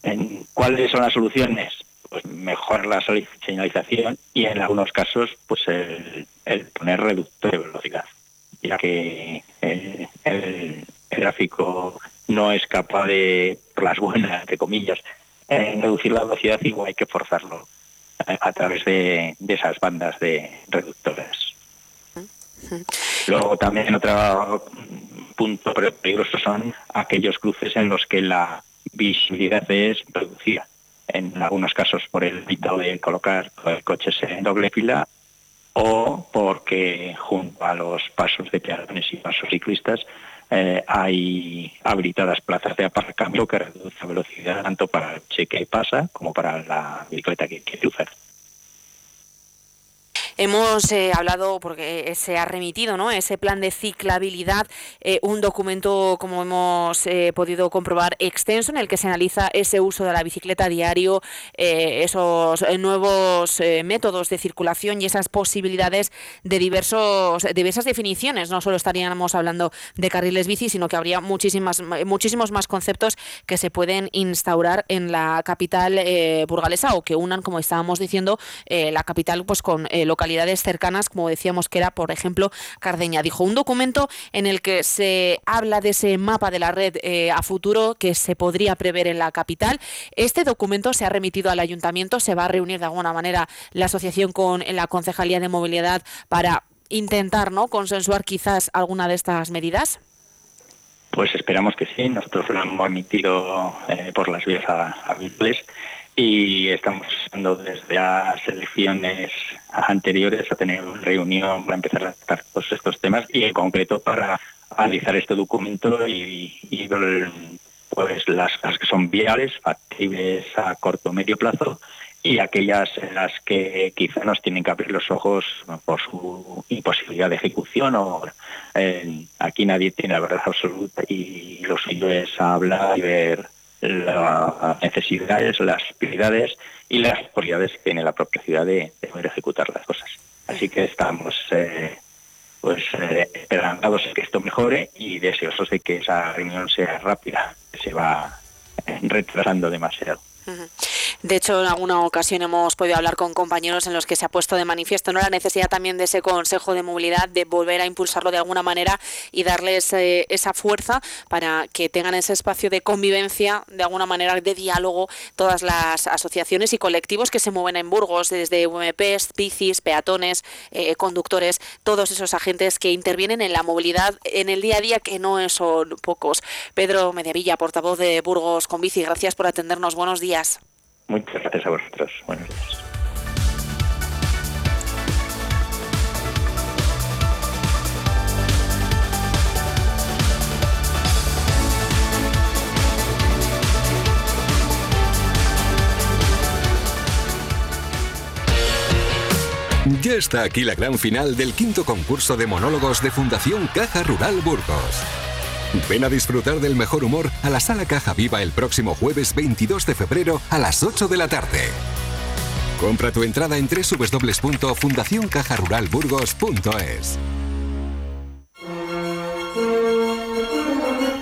¿En ¿Cuáles son las soluciones? Pues mejorar la señalización y en algunos casos pues el, poner reductor de velocidad, ya que el, gráfico no es capaz de, por las buenas, entre comillas, reducir la velocidad, igual hay que forzarlo a, través de, de esas bandas de reductoras. Luego también otro punto peligroso son aquellos cruces en los que la visibilidad es reducida. En algunos casos por el evitado de colocar coches en doble fila o porque junto a los pasos de peatones y pasos ciclistas eh, hay habilitadas plazas de aparcamiento que reducen la velocidad tanto para el coche que pasa como para la bicicleta que quiere usar. Hemos eh, hablado, porque se ha remitido ¿no? ese plan de ciclabilidad, eh, un documento, como hemos eh, podido comprobar, extenso, en el que se analiza ese uso de la bicicleta diario, esos nuevos métodos de circulación y esas posibilidades de diversos, diversas definiciones. No solo estaríamos hablando de carriles bici, sino que habría muchísimas, muchísimos más conceptos que se pueden instaurar en la capital burgalesa o que unan, como estábamos diciendo, la capital pues con localidades cercanas, como decíamos que era, por ejemplo, Cardeña. Dijo un documento en el que se habla de ese mapa de la red eh, a futuro que se podría prever en la capital. Este documento se ha remitido al ayuntamiento, se va a reunir de alguna manera la asociación con la Concejalía de Movilidad para intentar ¿no? consensuar quizás alguna de estas medidas. Pues esperamos que sí. Nosotros lo hemos emitido eh, por las vías habituales y estamos usando desde las elecciones anteriores a tener una reunión para empezar a tratar todos estos temas y en concreto para analizar este documento y, pues las, que son viales, factibles a corto o medio plazo y aquellas en las que quizá nos tienen que abrir los ojos por su imposibilidad de ejecución o eh, aquí nadie tiene la verdad absoluta y lo suyo es hablar y ver las necesidades, las prioridades y las prioridades que tiene la propia ciudad de, poder ejecutar las cosas. Así que estamos eh, pues eh, esperanzados que esto mejore y deseosos de que esa reunión sea rápida, que se va retrasando demasiado. De hecho, en alguna ocasión hemos podido hablar con compañeros en los que se ha puesto de manifiesto ¿no? la necesidad también de ese Consejo de Movilidad, de volver a impulsarlo de alguna manera y darles eh, esa fuerza para que tengan ese espacio de convivencia, de alguna manera de diálogo, todas las asociaciones y colectivos que se mueven en Burgos, desde UMPs, bicis, peatones, eh, conductores, todos esos agentes que intervienen en la movilidad en el día a día, que no son pocos. Pedro Mediavilla, portavoz de Burgos con Bici, gracias por atendernos. Buenos días. Muchas gracias a vosotros. Buenos días. Ya está aquí la gran final del quinto concurso de monólogos de Fundación Caja Rural Burgos. Ven a disfrutar del mejor humor a la Sala Caja Viva el próximo jueves 22 de febrero a las 8 de la tarde. Compra tu entrada en www.fundacioncajaruralburgos.es.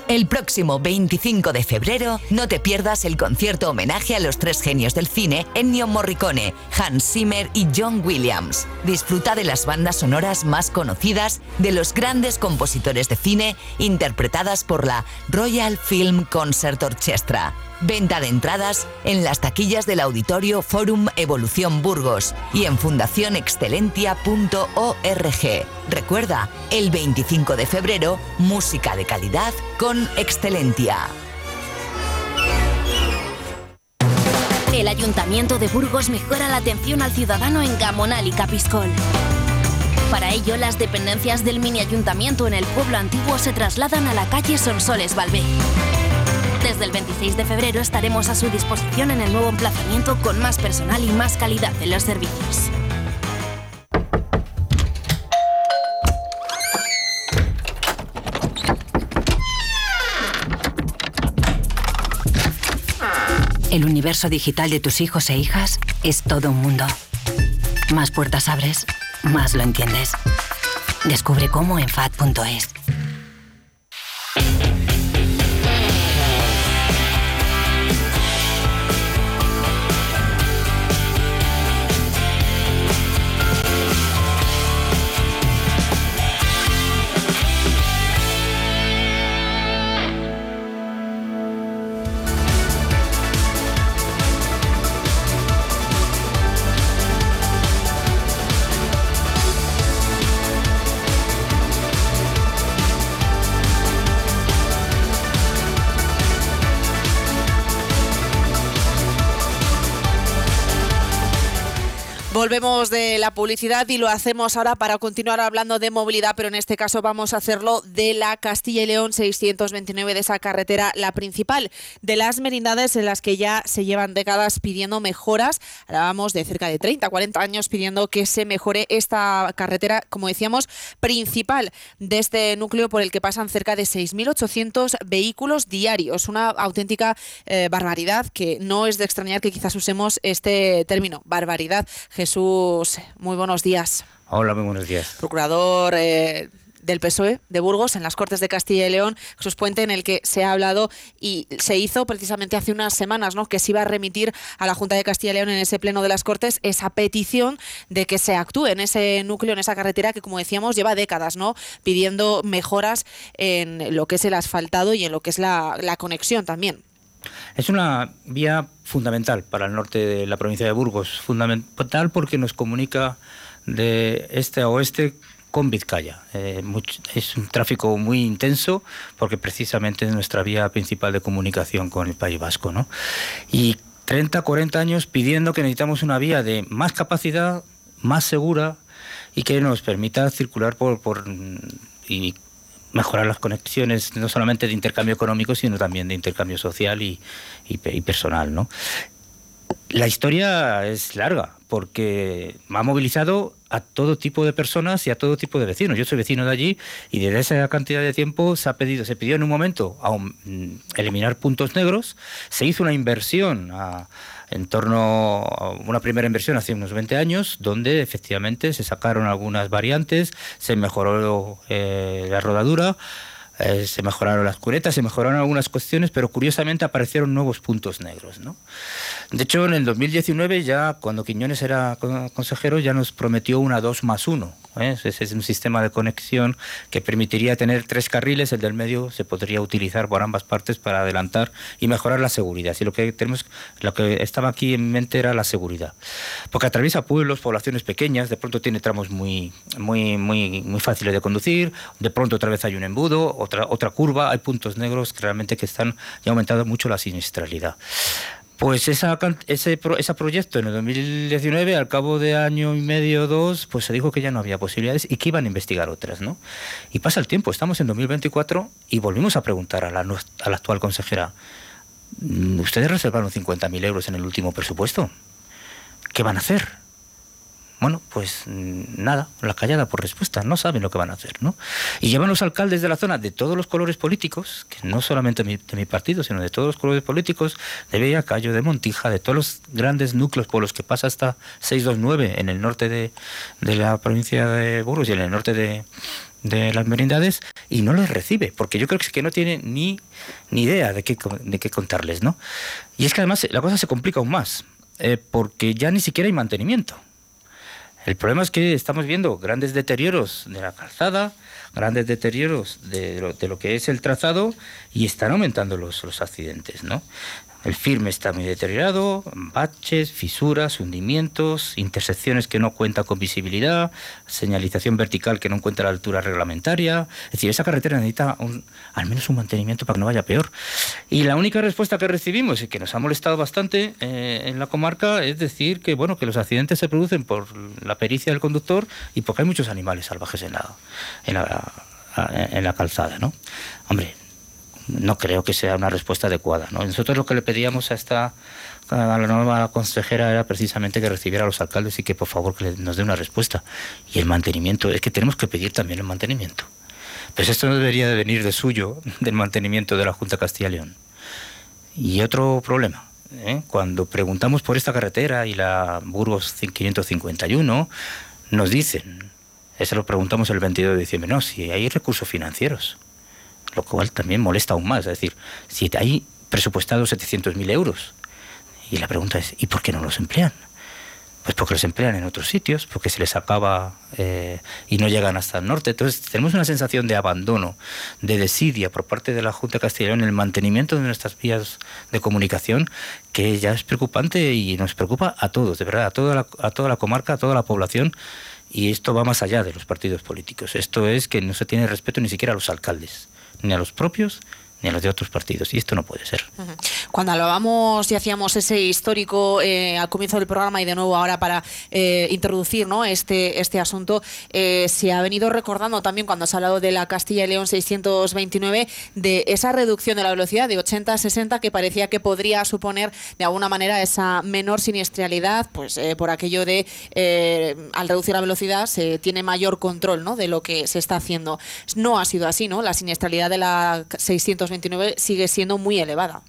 El próximo 25 de febrero no te pierdas el concierto homenaje a los tres genios del cine Ennio Morricone, Hans Zimmer y John Williams. Disfruta de las bandas sonoras más conocidas de los grandes compositores de cine interpretadas por la Royal Film Concert Orchestra. Venta de entradas en las taquillas del Auditorio Forum Evolución Burgos y en fundacionexcelentia.org. Recuerda, el 25 de febrero, música de calidad con Excelentia. El Ayuntamiento de Burgos mejora la atención al ciudadano en Gamonal y Capiscol. Para ello, las dependencias del mini ayuntamiento en el pueblo antiguo se trasladan a la calle Sonsoles Balbé. Desde el 26 de febrero estaremos a su disposición en el nuevo emplazamiento con más personal y más calidad en los servicios. El universo digital de tus hijos e hijas es todo un mundo. Más puertas abres, más lo entiendes. Descubre cómo en FAD.es. De la publicidad y lo hacemos ahora para continuar hablando de movilidad, pero en este caso vamos a hacerlo de la Castilla y León 629 de esa carretera, la principal de las merindades en las que ya se llevan décadas pidiendo mejoras. Hablábamos de cerca de 30, 40 años pidiendo que se mejore esta carretera, como decíamos, principal de este núcleo por el que pasan cerca de 6.800 vehículos diarios. Una auténtica eh, barbaridad que no es de extrañar que quizás usemos este término, barbaridad. Jesús Jesús, muy buenos días. Hola, muy buenos días. Procurador eh, del PSOE de Burgos en las Cortes de Castilla y León, Jesús Puente, en el que se ha hablado y se hizo precisamente hace unas semanas, ¿no? Que se iba a remitir a la Junta de Castilla y León en ese pleno de las Cortes esa petición de que se actúe en ese núcleo, en esa carretera que, como decíamos, lleva décadas, ¿no? Pidiendo mejoras en lo que es el asfaltado y en lo que es la, la conexión también. Es una vía fundamental para el norte de la provincia de Burgos, fundamental porque nos comunica de este a oeste con Vizcaya. Eh, es un tráfico muy intenso porque precisamente es nuestra vía principal de comunicación con el País Vasco. ¿no? Y 30, 40 años pidiendo que necesitamos una vía de más capacidad, más segura y que nos permita circular por, por y mejorar las conexiones no solamente de intercambio económico, sino también de intercambio social y, personal. ¿no? La historia es larga porque ha movilizado a todo tipo de personas y a todo tipo de vecinos. Yo soy vecino de allí y desde esa cantidad de tiempo se ha pedido, se pidió en un momento a eliminar puntos negros, se hizo una inversión a, en torno a una primera inversión hace unos 20 años, donde efectivamente se sacaron algunas variantes, se mejoró eh, la rodadura, eh, se mejoraron las curetas, se mejoraron algunas cuestiones, pero curiosamente aparecieron nuevos puntos negros. ¿no? De hecho, en el 2019, ya cuando Quiñones era consejero, ya nos prometió una 2 más 1 ¿eh? Es un sistema de conexión que permitiría tener tres carriles, el del medio se podría utilizar por ambas partes para adelantar y mejorar la seguridad. Y lo que tenemos, lo que estaba aquí en mente era la seguridad, porque atraviesa pueblos, poblaciones pequeñas, de pronto tiene tramos muy, muy, muy, muy fáciles de conducir, de pronto otra vez hay un embudo, otra, otra curva, hay puntos negros que realmente que están ya aumentado mucho la siniestralidad. Pues esa, ese, ese proyecto en el 2019, al cabo de año y medio dos, pues se dijo que ya no había posibilidades y que iban a investigar otras, ¿no? Y pasa el tiempo, estamos en 2024 y volvimos a preguntar a la, a la actual consejera, ¿ustedes reservaron 50.000 euros en el último presupuesto? ¿Qué van a hacer? Bueno, pues nada, la callada por respuesta, no saben lo que van a hacer, ¿no? Y llevan los alcaldes de la zona de todos los colores políticos, que no solamente de mi, partido, sino de todos los colores políticos, de Bellacayo, de Montija, de todos los grandes núcleos por los que pasa hasta 629 en el norte de, la provincia de Burgos y en el norte de, las merindades y no les recibe, porque yo creo que no tiene ni, ni idea de qué, de qué contarles, ¿no? Y es que además la cosa se complica aún más, eh, porque ya ni siquiera hay mantenimiento. El problema es que estamos viendo grandes deterioros de la calzada, grandes deterioros de lo, que es el trazado y están aumentando los, los accidentes, ¿no? El firme está muy deteriorado, baches, fisuras, hundimientos, intersecciones que no cuentan con visibilidad, señalización vertical que no encuentra la altura reglamentaria. Es decir, esa carretera necesita al menos un mantenimiento para que no vaya peor. Y la única respuesta que recibimos y que nos ha molestado bastante eh, en la comarca es decir que bueno que los accidentes se producen por la pericia del conductor y porque hay muchos animales salvajes en la, en la, en la calzada, ¿no? Hombre, no creo que sea una respuesta adecuada. ¿no? Nosotros lo que le pedíamos a esta a la nueva consejera era precisamente que recibiera a los alcaldes y que por favor que nos dé una respuesta. Y el mantenimiento, es que tenemos que pedir también el mantenimiento. Pues esto no debería de venir de suyo, del mantenimiento de la Junta Castilla y León. Y otro problema, ¿eh? cuando preguntamos por esta carretera y la Burgos 551, nos dicen, eso lo preguntamos el 22 de diciembre, no, si hay recursos financieros lo cual también molesta aún más. Es decir, si hay presupuestados 700.000 euros, y la pregunta es, ¿y por qué no los emplean? Pues porque los emplean en otros sitios, porque se les acaba eh, y no llegan hasta el norte. Entonces tenemos una sensación de abandono, de desidia por parte de la Junta de Castilla en el mantenimiento de nuestras vías de comunicación, que ya es preocupante y nos preocupa a todos, de verdad, a toda la, a toda la comarca, a toda la población. Y esto va más allá de los partidos políticos. Esto es que no se tiene respeto ni siquiera a los alcaldes ni a los propios ni los de otros partidos. Y esto no puede ser. Cuando hablábamos y hacíamos ese histórico eh, al comienzo del programa y de nuevo ahora para eh, introducir ¿no? este, este asunto, eh, se ha venido recordando también cuando se ha hablado de la Castilla y León 629 de esa reducción de la velocidad de 80 a 60 que parecía que podría suponer de alguna manera esa menor siniestralidad, pues por aquello de al reducir la velocidad se tiene mayor control ¿no? de lo que se está haciendo. No ha sido así, ¿no? La siniestralidad de la 629 sigue siendo muy elevada.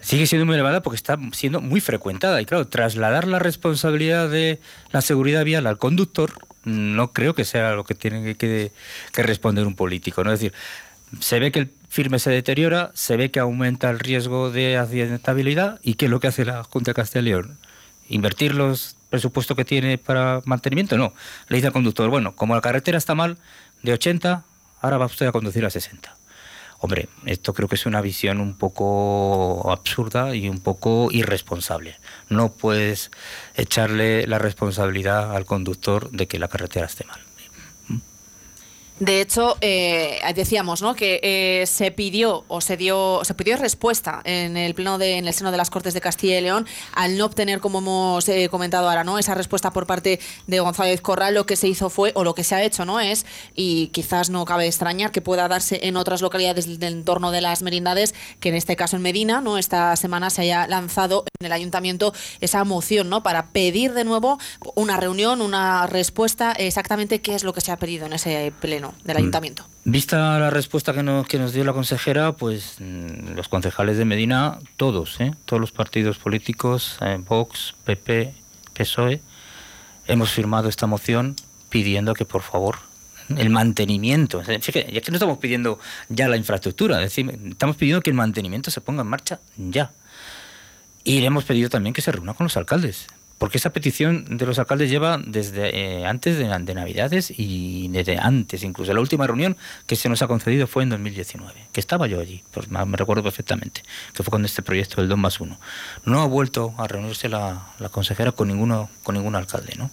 Sigue siendo muy elevada porque está siendo muy frecuentada. Y claro, trasladar la responsabilidad de la seguridad vial al conductor no creo que sea lo que tiene que, responder un político. ¿no? Es decir, se ve que el firme se deteriora, se ve que aumenta el riesgo de accidentabilidad y ¿qué es lo que hace la Junta de Castilla? ¿Invertir los presupuestos que tiene para mantenimiento? No. Le dice al conductor, bueno, como la carretera está mal, de 80, ahora va usted a conducir a 60. Hombre, esto creo que es una visión un poco absurda y un poco irresponsable. No puedes echarle la responsabilidad al conductor de que la carretera esté mal. De hecho, eh, decíamos ¿no? que eh, se pidió o se dio se pidió respuesta en el pleno de, en el seno de las Cortes de Castilla y León al no obtener, como hemos eh, comentado ahora, no esa respuesta por parte de González Corral. Lo que se hizo fue o lo que se ha hecho no es y quizás no cabe extrañar que pueda darse en otras localidades del entorno de las merindades, que en este caso en Medina, no esta semana se haya lanzado en el ayuntamiento esa moción, no para pedir de nuevo una reunión, una respuesta exactamente qué es lo que se ha pedido en ese pleno del mm. ayuntamiento. Vista la respuesta que nos, que nos dio la consejera, pues mm, los concejales de Medina, todos, ¿eh? todos los partidos políticos, eh, Vox, PP, PSOE, hemos firmado esta moción pidiendo que por favor el mantenimiento, fíjate, ya que no estamos pidiendo ya la infraestructura, es decir, estamos pidiendo que el mantenimiento se ponga en marcha ya. Y le hemos pedido también que se reúna con los alcaldes, porque esa petición de los alcaldes lleva desde eh, antes de, Navidades y desde antes, incluso la última reunión que se nos ha concedido fue en 2019, que estaba yo allí, pues me recuerdo perfectamente, que fue con este proyecto del 2 más 1. No ha vuelto a reunirse la, consejera con ninguno, con ningún alcalde, ¿no?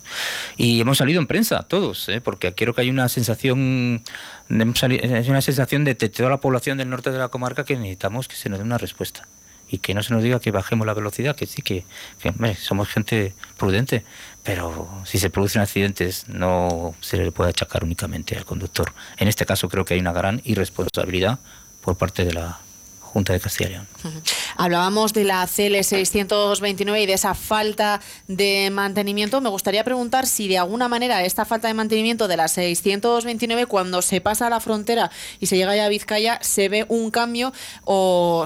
Y hemos salido en prensa, todos, ¿eh? porque quiero que hay una sensación, es una sensación de toda la población del norte de la comarca que necesitamos que se nos dé una respuesta y que no se nos diga que bajemos la velocidad, que sí, que, somos gente prudente, pero si se producen accidentes no se le puede achacar únicamente al conductor. En este caso creo que hay una gran irresponsabilidad por parte de la De Castilla. Hablábamos de la CL 629 y de esa falta de mantenimiento. Me gustaría preguntar si de alguna manera esta falta de mantenimiento de la 629 cuando se pasa a la frontera y se llega ya a Vizcaya se ve un cambio o,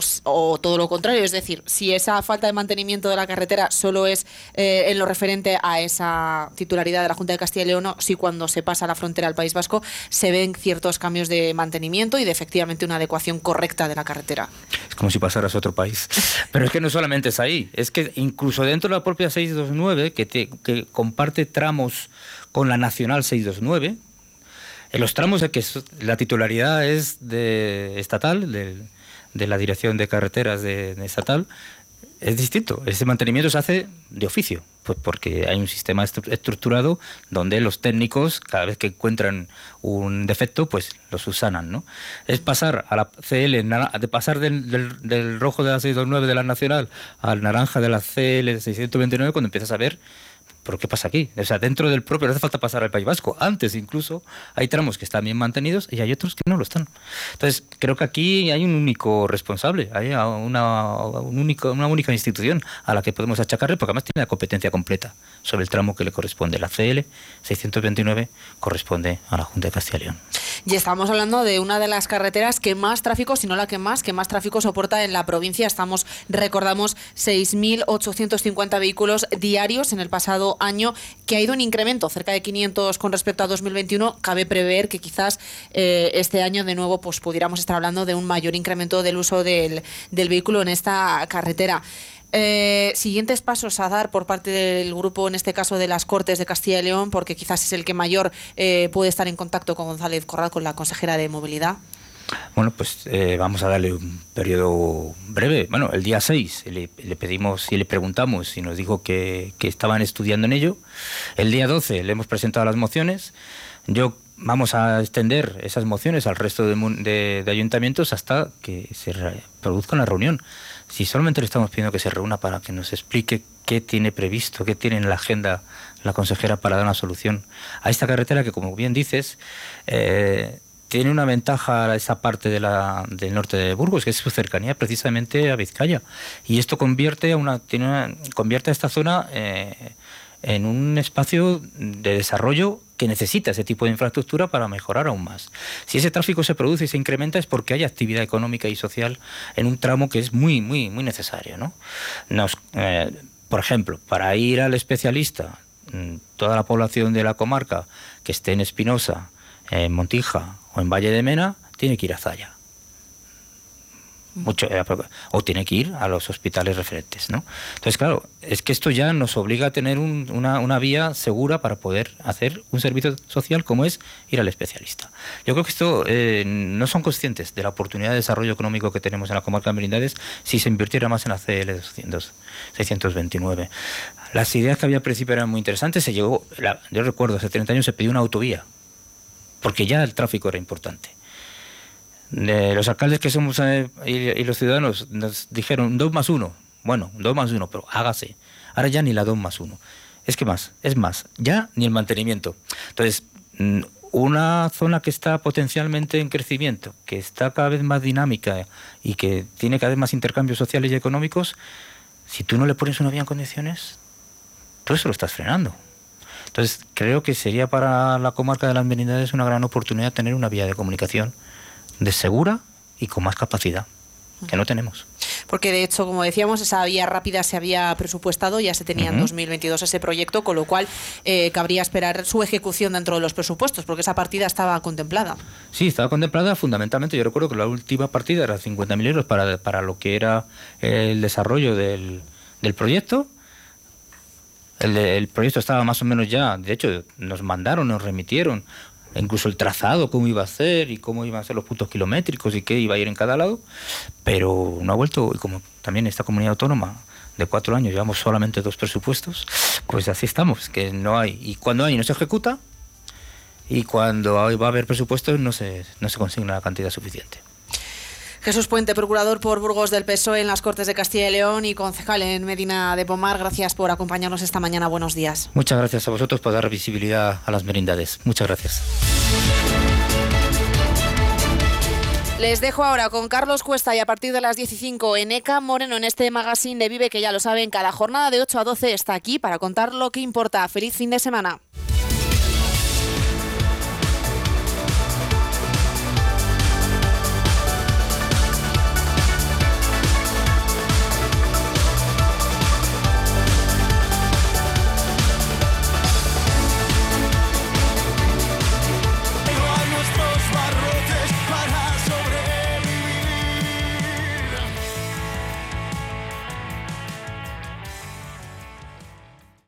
todo lo contrario. Es decir, si esa falta de mantenimiento de la carretera solo es eh, en lo referente a esa titularidad de la Junta de Castilla y León, o si cuando se pasa a la frontera al País Vasco se ven ciertos cambios de mantenimiento y de efectivamente una adecuación correcta de la carretera. Es como si pasaras a otro país. Pero es que no solamente es ahí, es que incluso dentro de la propia 629, que, que comparte tramos con la Nacional 629, en los tramos de que la titularidad es de estatal, de, de la Dirección de Carreteras de, estatal, es distinto. Ese mantenimiento se hace de oficio, pues porque hay un sistema estructurado donde los técnicos, cada vez que encuentran un defecto, pues los usanan, ¿no? Es pasar a la CL, de pasar del, del rojo de la 629 de la Nacional al naranja de la CL 629 cuando empiezas a ver ¿Pero qué pasa aquí? O sea, dentro del propio, no hace falta pasar al País Vasco. Antes incluso hay tramos que están bien mantenidos y hay otros que no lo están. Entonces, creo que aquí hay un único responsable, hay una, un una única institución a la que podemos achacarle, porque además tiene la competencia completa sobre el tramo que le corresponde. La CL 629 corresponde a la Junta de Castilla y León. Y estamos hablando de una de las carreteras que más tráfico, si no la que más, que más tráfico soporta en la provincia. Estamos, recordamos, 6.850 vehículos diarios en el pasado año, que ha ido en incremento, cerca de 500 con respecto a 2021. Cabe prever que quizás eh, este año de nuevo pues pudiéramos estar hablando de un mayor incremento del uso del, vehículo en esta carretera. Eh, siguientes pasos a dar por parte del grupo, en este caso de las Cortes de Castilla y León, porque quizás es el que mayor eh, puede estar en contacto con González Corral, con la consejera de Movilidad. Bueno, pues eh, vamos a darle un periodo breve. Bueno, el día 6 le, pedimos y le preguntamos y nos dijo que, estaban estudiando en ello. El día 12 le hemos presentado las mociones. Yo vamos a extender esas mociones al resto de, ayuntamientos hasta que se produzca una reunión. Si solamente le estamos pidiendo que se reúna para que nos explique qué tiene previsto, qué tiene en la agenda la consejera para dar una solución a esta carretera que, como bien dices, eh, tiene una ventaja esa parte de la, del norte de Burgos, que es su cercanía precisamente a Vizcaya. Y esto convierte a, una, convierte a esta zona eh, en un espacio de desarrollo que necesita ese tipo de infraestructura para mejorar aún más. Si ese tráfico se produce y se incrementa es porque hay actividad económica y social en un tramo que es muy, muy, muy necesario. ¿no? Nos, eh, por ejemplo, para ir al especialista, mm, toda la población de la comarca que esté en Espinosa, en Montija en Valle de Mena, tiene que ir a Zaya. Mucho, eh, o tiene que ir a los hospitales referentes. ¿no? Entonces, claro, es que esto ya nos obliga a tener una, una, vía segura para poder hacer un servicio social como es ir al especialista. Yo creo que esto eh, no son conscientes de la oportunidad de desarrollo económico que tenemos en la comarca de Merindades si se invirtiera más en la CL 200, 629. Las ideas que había al principio eran muy interesantes. Se llegó, yo recuerdo, hace 30 años se pidió una autovía porque ya el tráfico era importante. los alcaldes que somos eh, y, los ciudadanos nos dijeron dos más uno. Bueno, dos más uno, pero hágase. Ahora ya ni la dos más uno. Es que más, es más, ya ni el mantenimiento. Entonces, mm, una zona que está potencialmente en crecimiento, que está cada vez más dinámica y que tiene cada vez más intercambios sociales y económicos, si tú no le pones una vía en condiciones, todo eso lo estás frenando. Entonces, creo que sería para la comarca de las Merindades una gran oportunidad tener una vía de comunicación de segura y con más capacidad, que no tenemos. Porque de hecho, como decíamos, esa vía rápida se había presupuestado, ya se tenía en 2022 ese proyecto, con lo cual eh, cabría esperar su ejecución dentro de los presupuestos, porque esa partida estaba contemplada. Sí, estaba contemplada fundamentalmente. Yo recuerdo que la última partida era 50.000 euros para, para lo que era el desarrollo del, del proyecto el, proyecto estaba más o menos ya, de hecho, nos mandaron, nos remitieron incluso el trazado, cómo iba a ser y cómo iban a ser los puntos kilométricos y qué iba a ir en cada lado, pero no ha vuelto, y como también esta comunidad autónoma de cuatro años llevamos solamente dos presupuestos, pues así estamos, que no hay, y cuando hay no se ejecuta, y cuando va a haber presupuestos no se, no se consigna la cantidad suficiente. Jesús Puente, procurador por Burgos del PSOE en las Cortes de Castilla y León y concejal en Medina de Pomar. Gracias por acompañarnos esta mañana. Buenos días. Muchas gracias a vosotros por dar visibilidad a las merindades. Muchas gracias. Les dejo ahora con Carlos Cuesta y a partir de las 15 en ECA Moreno en este magazine de Vive que ya lo saben, cada jornada de 8 a 12 está aquí para contar lo que importa. Feliz fin de semana.